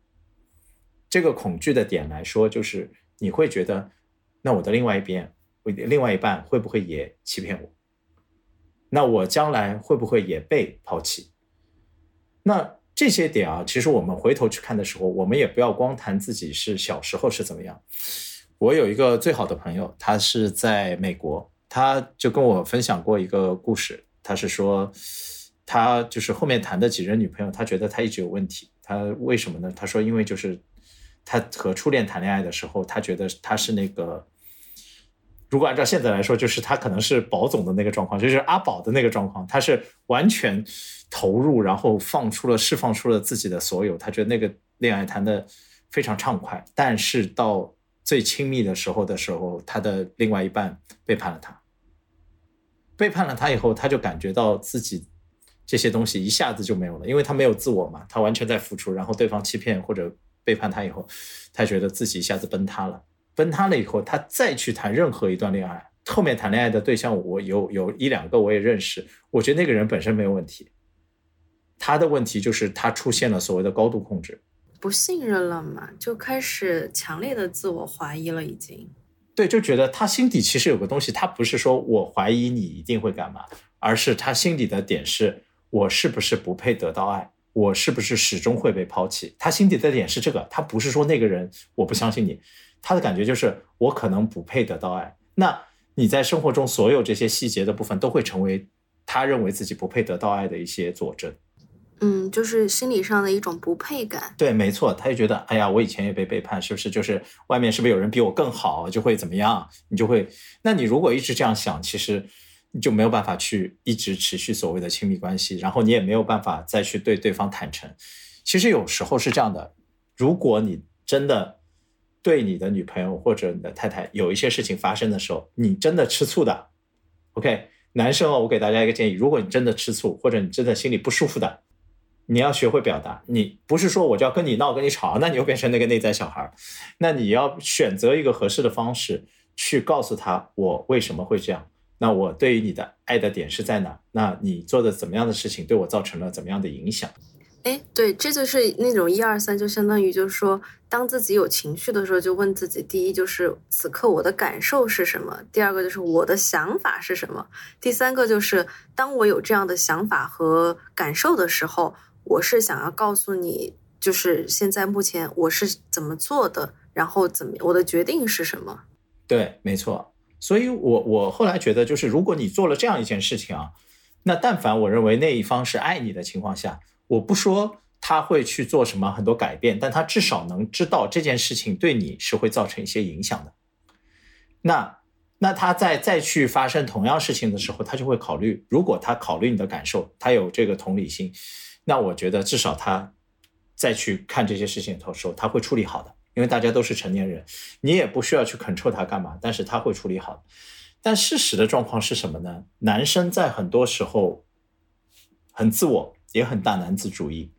这个恐惧的点来说，就是你会觉得，那我的另外一边，另外一半会不会也欺骗我？那我将来会不会也被抛弃？那这些点啊，其实我们回头去看的时候，我们也不要光谈自己是小时候是怎么样。我有一个最好的朋友，他是在美国，他就跟我分享过一个故事。他是说，他就是后面谈的几任女朋友，他觉得他一直有问题。他为什么呢？他说，因为就是他和初恋谈恋爱的时候，他觉得他是那个。如果按照现在来说，就是他可能是宝总的那个状况，就是阿宝的那个状况，他是完全投入，然后放出了、释放出了自己的所有。他觉得那个恋爱谈的非常畅快，但是到最亲密的时候的时候，他的另外一半背叛了他，背叛了他以后，他就感觉到自己这些东西一下子就没有了，因为他没有自我嘛，他完全在付出，然后对方欺骗或者背叛他以后，他觉得自己一下子崩塌了。崩塌了以后，他再去谈任何一段恋爱，后面谈恋爱的对象，我有有一两个我也认识，我觉得那个人本身没有问题，他的问题就是他出现了所谓的高度控制，不信任了嘛，就开始强烈的自我怀疑了，已经。对，就觉得他心底其实有个东西，他不是说我怀疑你一定会干嘛，而是他心里的点是我是不是不配得到爱，我是不是始终会被抛弃，他心底的点是这个，他不是说那个人我不相信你。他的感觉就是我可能不配得到爱。那你在生活中所有这些细节的部分都会成为他认为自己不配得到爱的一些佐证。嗯，就是心理上的一种不配感。对，没错，他就觉得，哎呀，我以前也被背叛，是不是？就是外面是不是有人比我更好，就会怎么样？你就会，那你如果一直这样想，其实你就没有办法去一直持续所谓的亲密关系，然后你也没有办法再去对对方坦诚。其实有时候是这样的，如果你真的。对你的女朋友或者你的太太有一些事情发生的时候，你真的吃醋的，OK，男生哦，我给大家一个建议，如果你真的吃醋或者你真的心里不舒服的，你要学会表达。你不是说我就要跟你闹跟你吵，那你又变成那个内在小孩。那你要选择一个合适的方式去告诉他我为什么会这样。那我对于你的爱的点是在哪？那你做的怎么样的事情对我造成了怎么样的影响？哎，对，这就是那种一二三，就相当于就是说，当自己有情绪的时候，就问自己：第一，就是此刻我的感受是什么；第二个就是我的想法是什么；第三个就是当我有这样的想法和感受的时候，我是想要告诉你，就是现在目前我是怎么做的，然后怎么我的决定是什么。对，没错。所以我我后来觉得，就是如果你做了这样一件事情啊，那但凡我认为那一方是爱你的情况下。我不说他会去做什么很多改变，但他至少能知道这件事情对你是会造成一些影响的。那那他在再去发生同样事情的时候，他就会考虑，如果他考虑你的感受，他有这个同理心，那我觉得至少他再去看这些事情的时候，他会处理好的。因为大家都是成年人，你也不需要去 control 他干嘛，但是他会处理好。但事实的状况是什么呢？男生在很多时候很自我。也很大男子主义，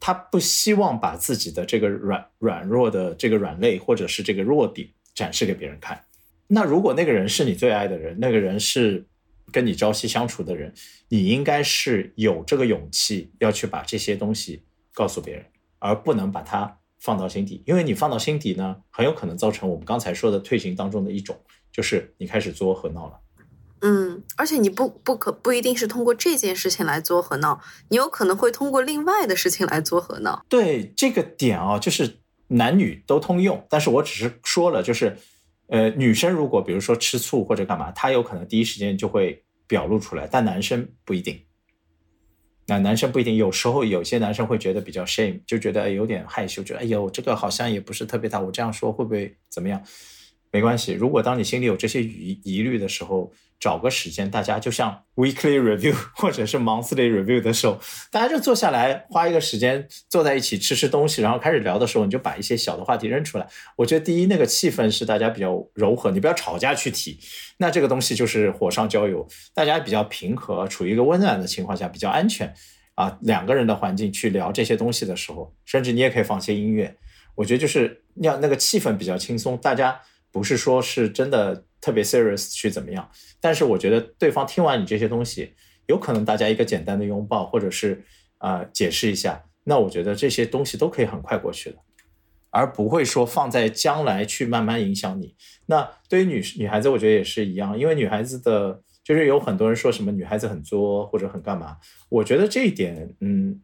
他不希望把自己的这个软软弱的这个软肋或者是这个弱点展示给别人看。那如果那个人是你最爱的人，那个人是跟你朝夕相处的人，你应该是有这个勇气要去把这些东西告诉别人，而不能把它放到心底，因为你放到心底呢，很有可能造成我们刚才说的退行当中的一种，就是你开始作和闹了。嗯，而且你不不可不一定是通过这件事情来作和闹，你有可能会通过另外的事情来作和闹。对这个点啊，就是男女都通用，但是我只是说了，就是呃，女生如果比如说吃醋或者干嘛，她有可能第一时间就会表露出来，但男生不一定。那男生不一定，有时候有些男生会觉得比较 shame，就觉得有点害羞，觉得哎呦，这个好像也不是特别大，我这样说会不会怎么样？没关系，如果当你心里有这些疑疑虑的时候，找个时间，大家就像 weekly review 或者是 monthly review 的时候，大家就坐下来，花一个时间坐在一起吃吃东西，然后开始聊的时候，你就把一些小的话题扔出来。我觉得第一，那个气氛是大家比较柔和，你不要吵架去提，那这个东西就是火上浇油，大家比较平和，处于一个温暖的情况下，比较安全啊，两个人的环境去聊这些东西的时候，甚至你也可以放些音乐，我觉得就是要那个气氛比较轻松，大家。不是说是真的特别 serious 去怎么样，但是我觉得对方听完你这些东西，有可能大家一个简单的拥抱，或者是啊解释一下，那我觉得这些东西都可以很快过去的。而不会说放在将来去慢慢影响你。那对于女女孩子，我觉得也是一样，因为女孩子的，就是有很多人说什么女孩子很作或者很干嘛，我觉得这一点，嗯，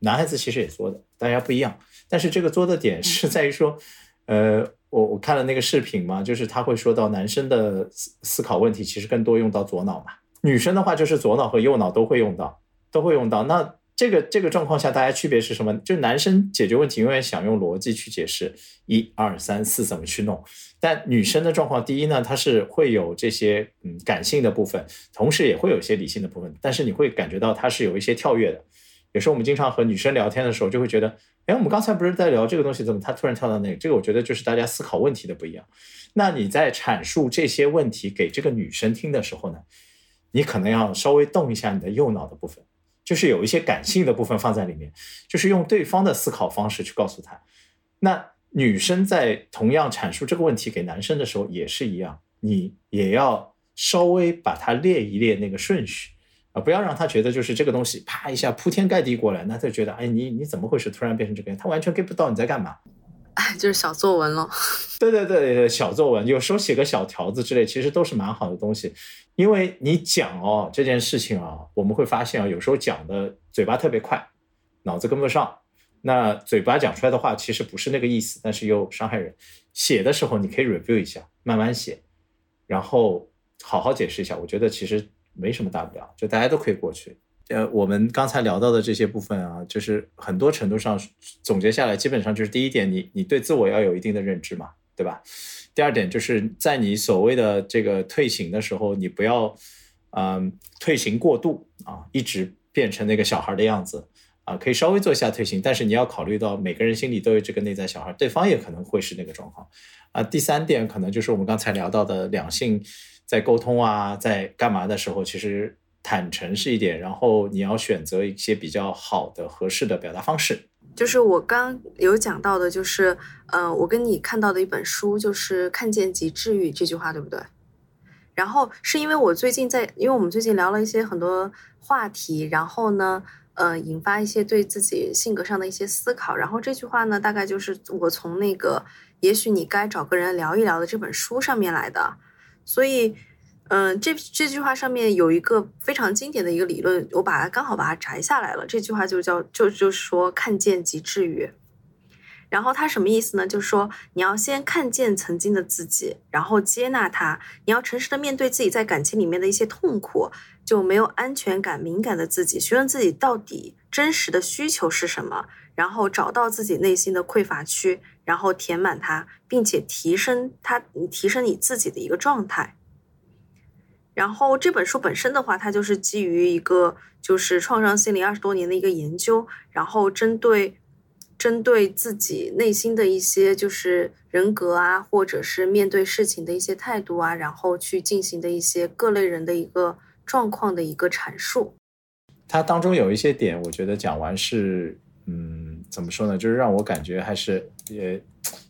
男孩子其实也作的，大家不一样。但是这个作的点是在于说，呃，我我看了那个视频嘛，就是他会说到男生的思思考问题其实更多用到左脑嘛，女生的话就是左脑和右脑都会用到，都会用到。那这个这个状况下，大家区别是什么？就男生解决问题永远想用逻辑去解释，一二三四怎么去弄。但女生的状况，第一呢，她是会有这些嗯感性的部分，同时也会有一些理性的部分。但是你会感觉到她是有一些跳跃的。有时候我们经常和女生聊天的时候，就会觉得，哎，我们刚才不是在聊这个东西，怎么他突然跳到那个？这个我觉得就是大家思考问题的不一样。那你在阐述这些问题给这个女生听的时候呢，你可能要稍微动一下你的右脑的部分。就是有一些感性的部分放在里面，就是用对方的思考方式去告诉他。那女生在同样阐述这个问题给男生的时候也是一样，你也要稍微把它列一列那个顺序啊，不要让他觉得就是这个东西啪一下铺天盖地过来，那他就觉得哎你你怎么回事？突然变成这个样，他完全 get 不到你在干嘛。哎，就是小作文了。对对对，小作文，有时候写个小条子之类，其实都是蛮好的东西。因为你讲哦这件事情啊，我们会发现啊，有时候讲的嘴巴特别快，脑子跟不上。那嘴巴讲出来的话，其实不是那个意思，但是又伤害人。写的时候你可以 review 一下，慢慢写，然后好好解释一下。我觉得其实没什么大不了，就大家都可以过去。呃，我们刚才聊到的这些部分啊，就是很多程度上总结下来，基本上就是第一点，你你对自我要有一定的认知嘛，对吧？第二点就是在你所谓的这个退行的时候，你不要，嗯，退行过度啊，一直变成那个小孩的样子啊，可以稍微做一下退行，但是你要考虑到每个人心里都有这个内在小孩，对方也可能会是那个状况啊。第三点可能就是我们刚才聊到的两性在沟通啊，在干嘛的时候，其实。坦诚是一点，然后你要选择一些比较好的、合适的表达方式。就是我刚有讲到的，就是呃，我跟你看到的一本书，就是“看见即治愈”这句话，对不对？然后是因为我最近在，因为我们最近聊了一些很多话题，然后呢，呃，引发一些对自己性格上的一些思考。然后这句话呢，大概就是我从那个“也许你该找个人聊一聊”的这本书上面来的，所以。嗯，这这句话上面有一个非常经典的一个理论，我把它刚好把它摘下来了。这句话就叫就就是说看见即治愈。然后它什么意思呢？就是说你要先看见曾经的自己，然后接纳它。你要诚实的面对自己在感情里面的一些痛苦，就没有安全感、敏感的自己，询问自己到底真实的需求是什么，然后找到自己内心的匮乏区，然后填满它，并且提升它，提升你自己的一个状态。然后这本书本身的话，它就是基于一个就是创伤心理二十多年的一个研究，然后针对针对自己内心的一些就是人格啊，或者是面对事情的一些态度啊，然后去进行的一些各类人的一个状况的一个阐述。它当中有一些点，我觉得讲完是，怎么说呢？就是让我感觉还是也，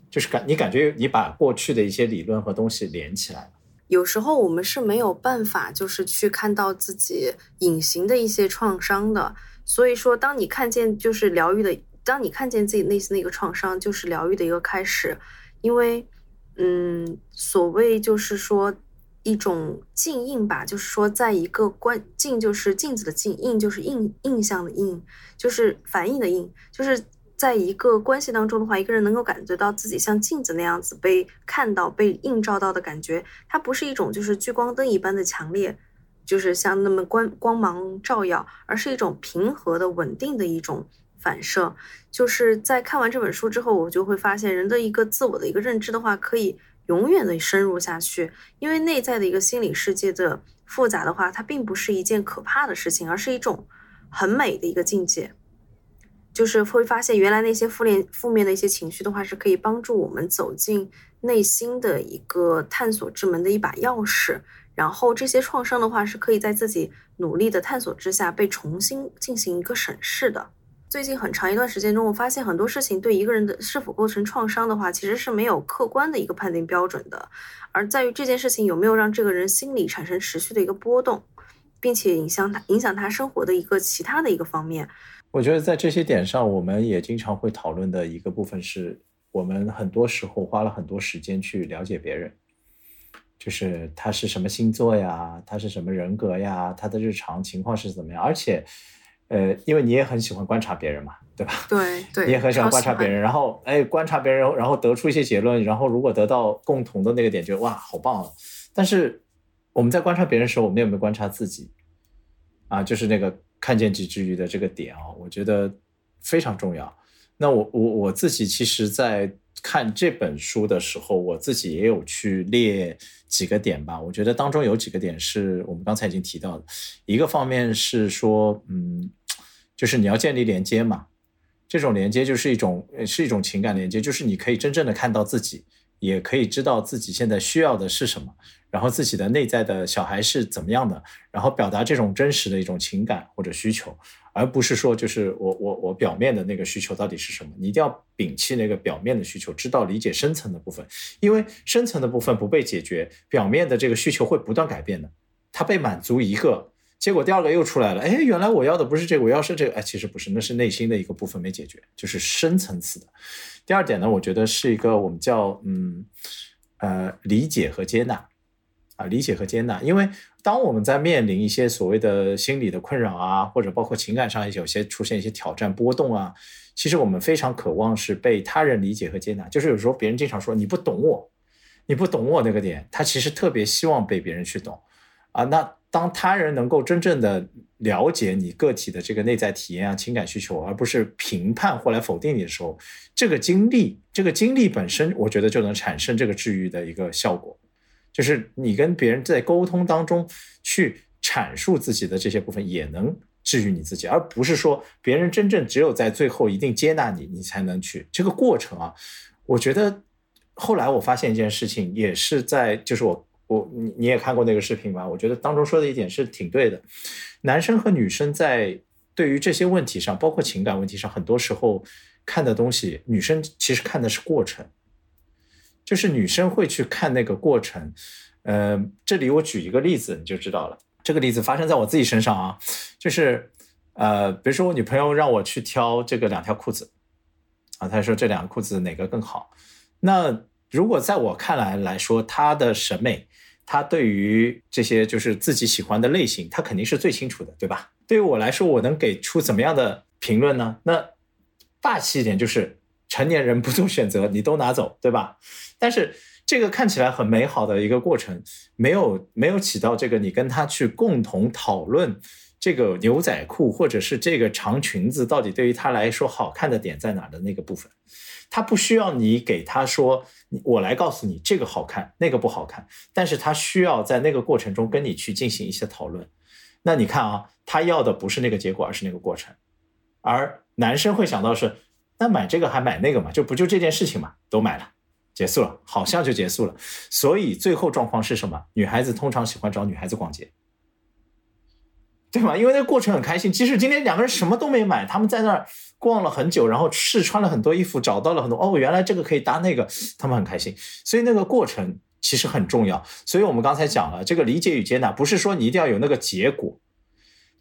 就是感你感觉你把过去的一些理论和东西连起来了。有时候我们是没有办法，就是去看到自己隐形的一些创伤的。所以说，当你看见就是疗愈的，当你看见自己内心的一个创伤，就是疗愈的一个开始。因为，嗯，所谓就是说一种镜映吧，就是说在一个关镜就是镜子的镜，映就是印印象的印，就是反应的印，就是。在一个关系当中的话，一个人能够感觉到自己像镜子那样子被看到、被映照到的感觉，它不是一种就是聚光灯一般的强烈，就是像那么光光芒照耀，而是一种平和的、稳定的一种反射。就是在看完这本书之后，我就会发现，人的一个自我的一个认知的话，可以永远的深入下去，因为内在的一个心理世界的复杂的话，它并不是一件可怕的事情，而是一种很美的一个境界。就是会发现，原来那些负面、负面的一些情绪的话，是可以帮助我们走进内心的一个探索之门的一把钥匙。然后这些创伤的话，是可以在自己努力的探索之下被重新进行一个审视的。最近很长一段时间中，我发现很多事情对一个人的是否构成创伤的话，其实是没有客观的一个判定标准的，而在于这件事情有没有让这个人心理产生持续的一个波动，并且影响他、影响他生活的一个其他的一个方面。我觉得在这些点上，我们也经常会讨论的一个部分是，我们很多时候花了很多时间去了解别人，就是他是什么星座呀，他是什么人格呀，他的日常情况是怎么样，而且，呃，因为你也很喜欢观察别人嘛，对吧？对对，你也很喜欢观察别人，然后哎，观察别人，然后得出一些结论，然后如果得到共同的那个点，就哇，好棒啊！但是我们在观察别人的时候，我们有没有观察自己？啊，就是那个看见即知语的这个点啊，我觉得非常重要。那我我我自己其实，在看这本书的时候，我自己也有去列几个点吧。我觉得当中有几个点是我们刚才已经提到的，一个方面是说，嗯，就是你要建立连接嘛。这种连接就是一种是一种情感连接，就是你可以真正的看到自己，也可以知道自己现在需要的是什么，然后自己的内在的小孩是怎么样的，然后表达这种真实的一种情感或者需求，而不是说就是我我我表面的那个需求到底是什么，你一定要摒弃那个表面的需求，知道理解深层的部分，因为深层的部分不被解决，表面的这个需求会不断改变的，它被满足一个。结果第二个又出来了，哎，原来我要的不是这个，我要是这个，哎，其实不是，那是内心的一个部分没解决，就是深层次的。第二点呢，我觉得是一个我们叫嗯呃理解和接纳啊，理解和接纳，因为当我们在面临一些所谓的心理的困扰啊，或者包括情感上有些出现一些挑战波动啊，其实我们非常渴望是被他人理解和接纳。就是有时候别人经常说你不懂我，你不懂我那个点，他其实特别希望被别人去懂啊。那当他人能够真正的了解你个体的这个内在体验啊、情感需求，而不是评判或来否定你的时候，这个经历，这个经历本身，我觉得就能产生这个治愈的一个效果。就是你跟别人在沟通当中去阐述自己的这些部分，也能治愈你自己，而不是说别人真正只有在最后一定接纳你，你才能去这个过程啊。我觉得后来我发现一件事情，也是在就是我。我你你也看过那个视频吧？我觉得当中说的一点是挺对的，男生和女生在对于这些问题上，包括情感问题上，很多时候看的东西，女生其实看的是过程，就是女生会去看那个过程。呃，这里我举一个例子你就知道了。这个例子发生在我自己身上啊，就是呃，比如说我女朋友让我去挑这个两条裤子，啊，她说这两个裤子哪个更好？那如果在我看来来说，她的审美。他对于这些就是自己喜欢的类型，他肯定是最清楚的，对吧？对于我来说，我能给出怎么样的评论呢？那霸气一点就是成年人不做选择，你都拿走，对吧？但是这个看起来很美好的一个过程，没有没有起到这个你跟他去共同讨论这个牛仔裤或者是这个长裙子到底对于他来说好看的点在哪的那个部分。他不需要你给他说，我来告诉你这个好看，那个不好看。但是他需要在那个过程中跟你去进行一些讨论。那你看啊，他要的不是那个结果，而是那个过程。而男生会想到是，那买这个还买那个嘛？就不就这件事情嘛？都买了，结束了，好像就结束了。所以最后状况是什么？女孩子通常喜欢找女孩子逛街。对吗？因为那个过程很开心，即使今天两个人什么都没买，他们在那儿逛了很久，然后试穿了很多衣服，找到了很多哦，原来这个可以搭那个，他们很开心。所以那个过程其实很重要。所以我们刚才讲了，这个理解与接纳，不是说你一定要有那个结果，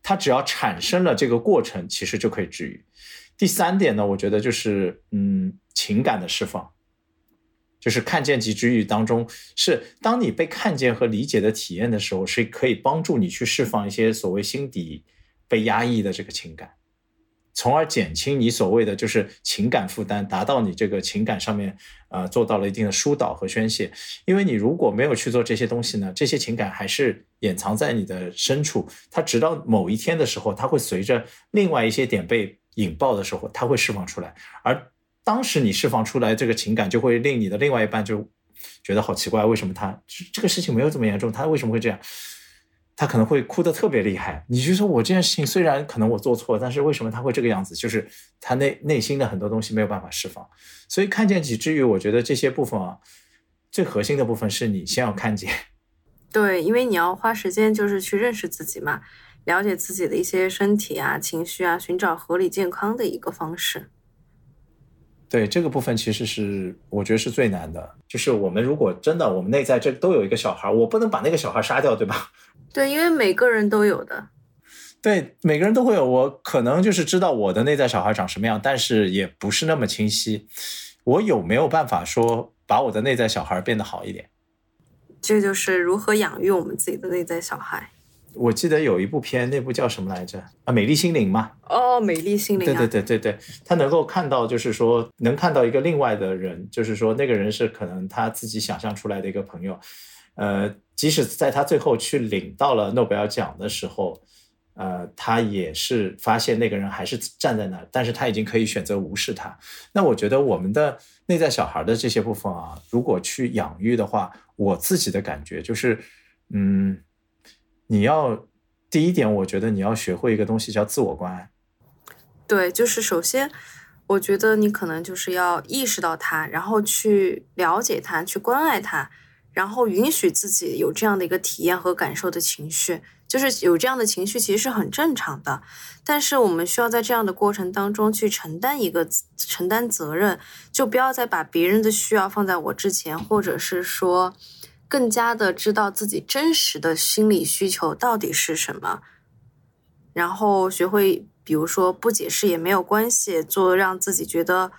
它只要产生了这个过程，其实就可以治愈。第三点呢，我觉得就是嗯，情感的释放。就是看见及治愈当中，是当你被看见和理解的体验的时候，是可以帮助你去释放一些所谓心底被压抑的这个情感，从而减轻你所谓的就是情感负担，达到你这个情感上面呃做到了一定的疏导和宣泄。因为你如果没有去做这些东西呢，这些情感还是掩藏在你的深处，它直到某一天的时候，它会随着另外一些点被引爆的时候，它会释放出来，而。当时你释放出来这个情感，就会令你的另外一半就觉得好奇怪，为什么他这个事情没有这么严重，他为什么会这样？他可能会哭得特别厉害。你就说我这件事情虽然可能我做错，但是为什么他会这个样子？就是他内内心的很多东西没有办法释放。所以看见己之余，我觉得这些部分啊，最核心的部分是你先要看见。对，因为你要花时间就是去认识自己嘛，了解自己的一些身体啊、情绪啊，寻找合理健康的一个方式。对这个部分，其实是我觉得是最难的。就是我们如果真的，我们内在这都有一个小孩，我不能把那个小孩杀掉，对吧？对，因为每个人都有的。对，每个人都会有。我可能就是知道我的内在小孩长什么样，但是也不是那么清晰。我有没有办法说把我的内在小孩变得好一点？这就是如何养育我们自己的内在小孩。我记得有一部片，那部叫什么来着？啊，美丽心灵嘛。哦，美丽心灵。对对对对对，他能够看到，就是说能看到一个另外的人，就是说那个人是可能他自己想象出来的一个朋友。呃，即使在他最后去领到了诺贝尔奖的时候，呃，他也是发现那个人还是站在那儿，但是他已经可以选择无视他。那我觉得我们的内在小孩的这些部分啊，如果去养育的话，我自己的感觉就是，嗯。你要第一点，我觉得你要学会一个东西叫自我关爱。对，就是首先，我觉得你可能就是要意识到它，然后去了解它，去关爱它，然后允许自己有这样的一个体验和感受的情绪。就是有这样的情绪，其实是很正常的。但是我们需要在这样的过程当中去承担一个承担责任，就不要再把别人的需要放在我之前，或者是说。更加的知道自己真实的心理需求到底是什么，然后学会，比如说不解释也没有关系，做让自己觉得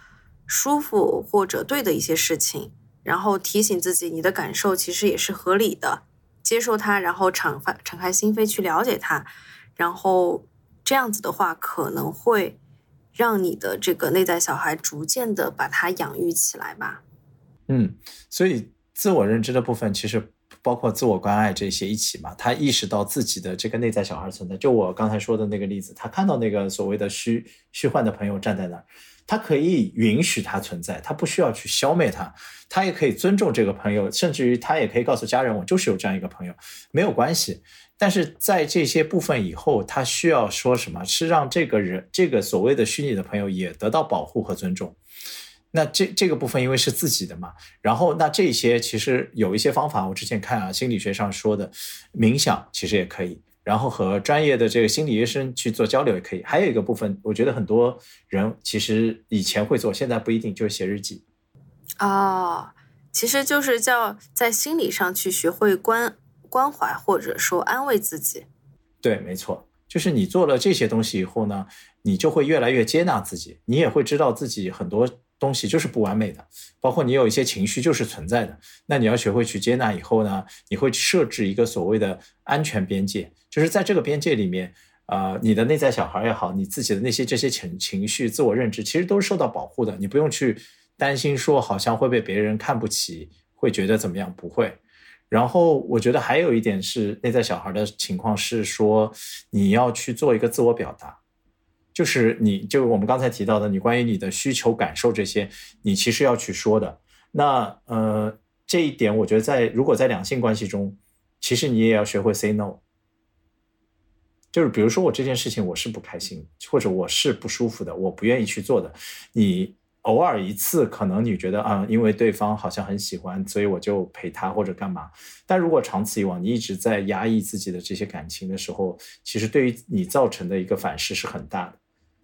舒服或者对的一些事情，然后提醒自己你的感受其实也是合理的，接受它，然后敞发敞开心扉去了解它，然后这样子的话可能会让你的这个内在小孩逐渐的把它养育起来吧。嗯，所以。自我认知的部分其实包括自我关爱这些一起嘛。他意识到自己的这个内在小孩存在，就我刚才说的那个例子，他看到那个所谓的虚虚幻的朋友站在那儿，他可以允许他存在，他不需要去消灭他，他也可以尊重这个朋友，甚至于他也可以告诉家人，我就是有这样一个朋友，没有关系。但是在这些部分以后，他需要说什么？是让这个人这个所谓的虚拟的朋友也得到保护和尊重。那这这个部分因为是自己的嘛，然后那这些其实有一些方法，我之前看啊，心理学上说的冥想其实也可以，然后和专业的这个心理医生去做交流也可以。还有一个部分，我觉得很多人其实以前会做，现在不一定，就是写日记。哦，其实就是叫在心理上去学会关关怀或者说安慰自己。对，没错，就是你做了这些东西以后呢，你就会越来越接纳自己，你也会知道自己很多。东西就是不完美的，包括你有一些情绪就是存在的。那你要学会去接纳以后呢，你会设置一个所谓的安全边界，就是在这个边界里面，啊，你的内在小孩也好，你自己的那些这些情情绪、自我认知，其实都是受到保护的。你不用去担心说好像会被别人看不起，会觉得怎么样？不会。然后我觉得还有一点是内在小孩的情况是说，你要去做一个自我表达。就是你，就我们刚才提到的，你关于你的需求、感受这些，你其实要去说的。那呃，这一点我觉得在如果在两性关系中，其实你也要学会 say no。就是比如说我这件事情我是不开心，或者我是不舒服的，我不愿意去做的。你偶尔一次可能你觉得啊，因为对方好像很喜欢，所以我就陪他或者干嘛。但如果长此以往，你一直在压抑自己的这些感情的时候，其实对于你造成的一个反噬是很大的。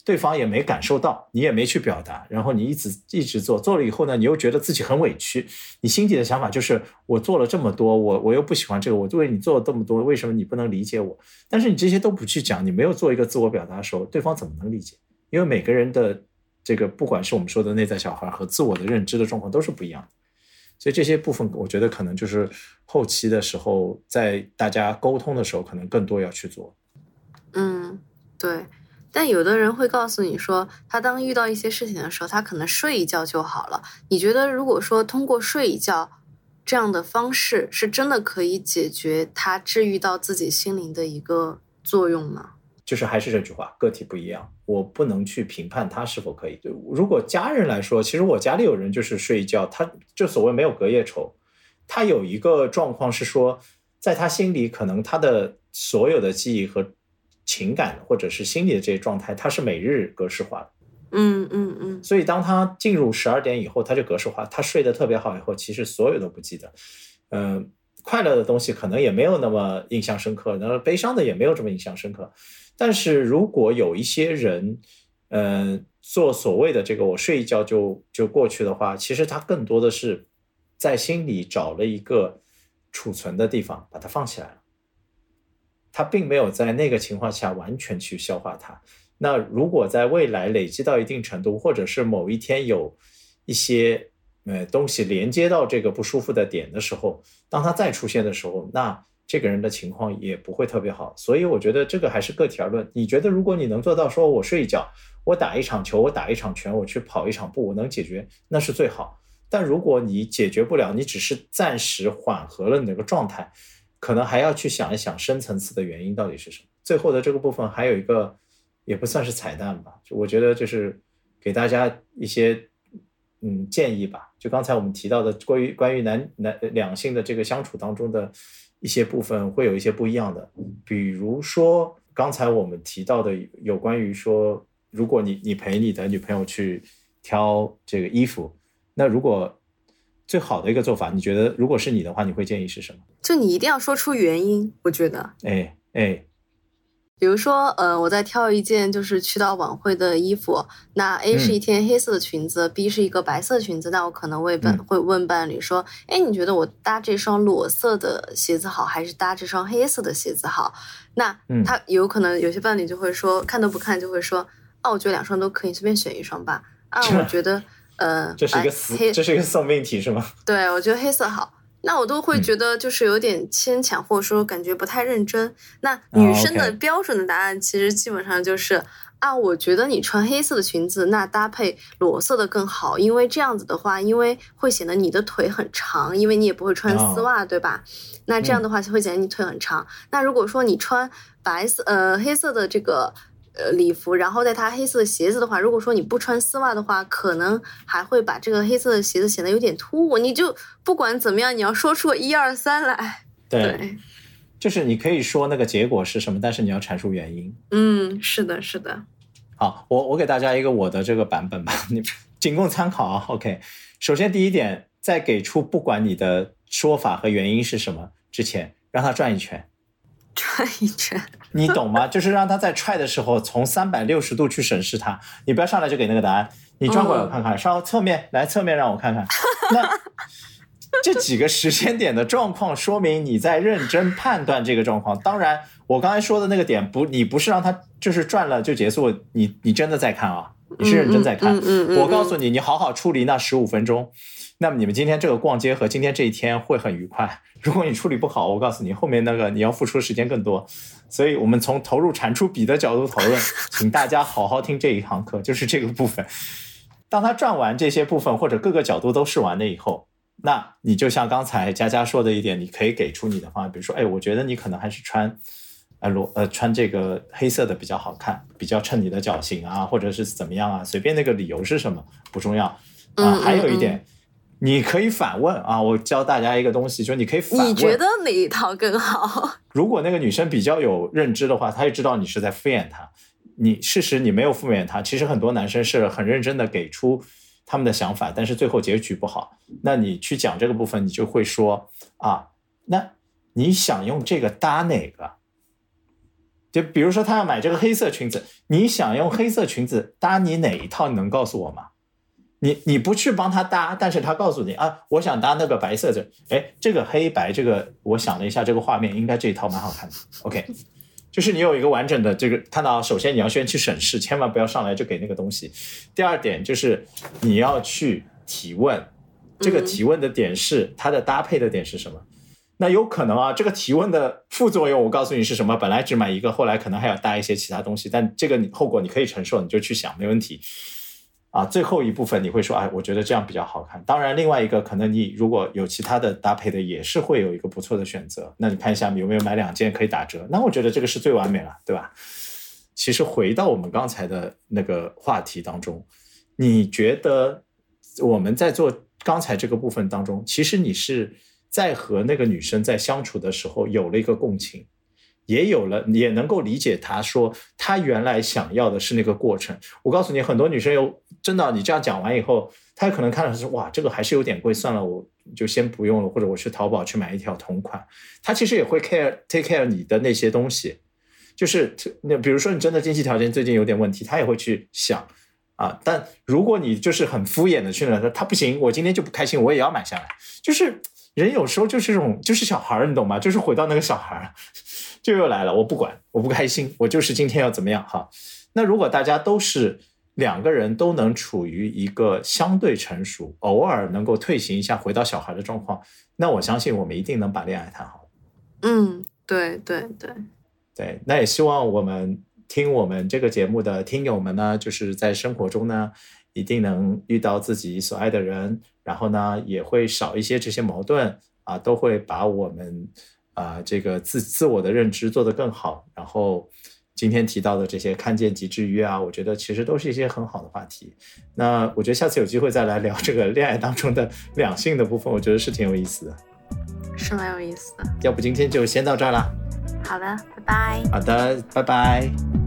对方也没感受到，你也没去表达，然后你一直一直做，做了以后呢，你又觉得自己很委屈，你心底的想法就是我做了这么多，我我又不喜欢这个，我为你做了这么多，为什么你不能理解我？但是你这些都不去讲，你没有做一个自我表达的时候，对方怎么能理解？因为每个人的这个，不管是我们说的内在小孩和自我的认知的状况都是不一样的，所以这些部分我觉得可能就是后期的时候，在大家沟通的时候，可能更多要去做。嗯，对。但有的人会告诉你说，他当遇到一些事情的时候，他可能睡一觉就好了。你觉得，如果说通过睡一觉这样的方式，是真的可以解决他治愈到自己心灵的一个作用吗？就是还是这句话，个体不一样，我不能去评判他是否可以。对如果家人来说，其实我家里有人就是睡一觉，他就所谓没有隔夜仇。他有一个状况是说，在他心里，可能他的所有的记忆和。情感或者是心理的这些状态，它是每日格式化的。嗯嗯嗯。所以当他进入十二点以后，他就格式化。他睡得特别好以后，其实所有都不记得。嗯，快乐的东西可能也没有那么印象深刻，然后悲伤的也没有这么印象深刻。但是如果有一些人，嗯，做所谓的这个我睡一觉就就过去的话，其实他更多的是在心里找了一个储存的地方，把它放起来了。他并没有在那个情况下完全去消化它。那如果在未来累积到一定程度，或者是某一天有一些呃东西连接到这个不舒服的点的时候，当它再出现的时候，那这个人的情况也不会特别好。所以我觉得这个还是个体而论。你觉得如果你能做到，说我睡一觉，我打一场球，我打一场拳，我去跑一场步，我能解决，那是最好。但如果你解决不了，你只是暂时缓和了你那个状态，可能还要去想一想深层次的原因到底是什么。最后的这个部分还有一个，也不算是彩蛋吧，就我觉得就是给大家一些嗯建议吧。就刚才我们提到的关于关于男男两性的这个相处当中的一些部分，会有一些不一样的。比如说刚才我们提到的有关于说，如果你你陪你的女朋友去挑这个衣服。那如果最好的一个做法，你觉得如果是你的话，你会建议是什么？就你一定要说出原因。我觉得，哎哎，比如说，呃，我在挑一件就是去到晚会的衣服，那 A 是一件黑色的裙子，B 是一个白色的裙子，那我可能会伴会问伴侣说，哎，你觉得我搭这双裸色的鞋子好，还是搭这双黑色的鞋子好？那他有可能有些伴侣就会说，看都不看就会说，哦，我觉得两双都可以，随便选一双吧。啊，我觉得。呃，这是一个死，这是一个送命题是吗？对，我觉得黑色好，那我都会觉得就是有点牵强，或者说感觉不太认真。那女生的标准的答案其实基本上就是啊，我觉得你穿黑色的裙子，那搭配裸色的更好，因为这样子的话，因为会显得你的腿很长，因为你也不会穿丝袜，对吧？那这样的话就会显得你腿很长。那如果说你穿白色呃黑色的这个。呃，礼服，然后在它黑色的鞋子的话，如果说你不穿丝袜的话，可能还会把这个黑色的鞋子显得有点突兀。你就不管怎么样，你要说出一二三来。对，就是你可以说那个结果是什么，但是你要阐述原因。嗯，是的，是的。好，我我给大家一个我的这个版本吧，你仅供参考啊。OK，首先第一点，在给出不管你的说法和原因是什么之前，让他转一圈。转一圈，你懂吗？就是让他在踹的时候，从三百六十度去审视他。你不要上来就给那个答案，你转过来我看看，稍侧面来侧面让我看看。那这几个时间点的状况，说明你在认真判断这个状况。当然，我刚才说的那个点，不，你不是让他就是转了就结束，你你真的在看啊，你是认真在看。我告诉你，你好好处理那十五分钟。那么你们今天这个逛街和今天这一天会很愉快。如果你处理不好，我告诉你，后面那个你要付出的时间更多。所以我们从投入产出比的角度讨论，请大家好好听这一堂课，就是这个部分。当他转完这些部分或者各个角度都试完了以后，那你就像刚才佳佳说的一点，你可以给出你的方案，比如说，哎，我觉得你可能还是穿，呃，裸呃穿这个黑色的比较好看，比较衬你的脚型啊，或者是怎么样啊，随便那个理由是什么不重要啊。还有一点。你可以反问啊，我教大家一个东西，就是你可以反问。你觉得哪一套更好？如果那个女生比较有认知的话，她就知道你是在敷衍她。你事实你没有敷衍她，其实很多男生是很认真的给出他们的想法，但是最后结局不好。那你去讲这个部分，你就会说啊，那你想用这个搭哪个？就比如说他要买这个黑色裙子，你想用黑色裙子搭你哪一套？你能告诉我吗？你你不去帮他搭，但是他告诉你啊，我想搭那个白色的，哎，这个黑白这个，我想了一下，这个画面应该这一套蛮好看的。OK，就是你有一个完整的这个看到，首先你要先去审视，千万不要上来就给那个东西。第二点就是你要去提问，这个提问的点是它的搭配的点是什么？那有可能啊，这个提问的副作用我告诉你是什么？本来只买一个，后来可能还要搭一些其他东西，但这个你后果你可以承受，你就去想，没问题。啊，最后一部分你会说，哎，我觉得这样比较好看。当然，另外一个可能你如果有其他的搭配的，也是会有一个不错的选择。那你看一下有没有买两件可以打折？那我觉得这个是最完美了，对吧？其实回到我们刚才的那个话题当中，你觉得我们在做刚才这个部分当中，其实你是在和那个女生在相处的时候有了一个共情。也有了，也能够理解他说他原来想要的是那个过程。我告诉你，很多女生有真的，你这样讲完以后，她可能看到是哇，这个还是有点贵，算了，我就先不用了，或者我去淘宝去买一条同款。她其实也会 care take care 你的那些东西，就是那比如说你真的经济条件最近有点问题，她也会去想啊。但如果你就是很敷衍的去了，说他不行，我今天就不开心，我也要买下来。就是人有时候就是这种，就是小孩儿，你懂吗？就是回到那个小孩儿。就又来了，我不管，我不开心，我就是今天要怎么样哈？那如果大家都是两个人都能处于一个相对成熟，偶尔能够退行一下，回到小孩的状况，那我相信我们一定能把恋爱谈好。嗯，对对对对，那也希望我们听我们这个节目的听友们呢，就是在生活中呢，一定能遇到自己所爱的人，然后呢，也会少一些这些矛盾啊，都会把我们啊这个自自我的认知做得更好，然后。今天提到的这些看见及制约啊，我觉得其实都是一些很好的话题。那我觉得下次有机会再来聊这个恋爱当中的两性的部分，我觉得是挺有意思的，是蛮有意思的。要不今天就先到这儿了。好的，拜拜。好的，拜拜。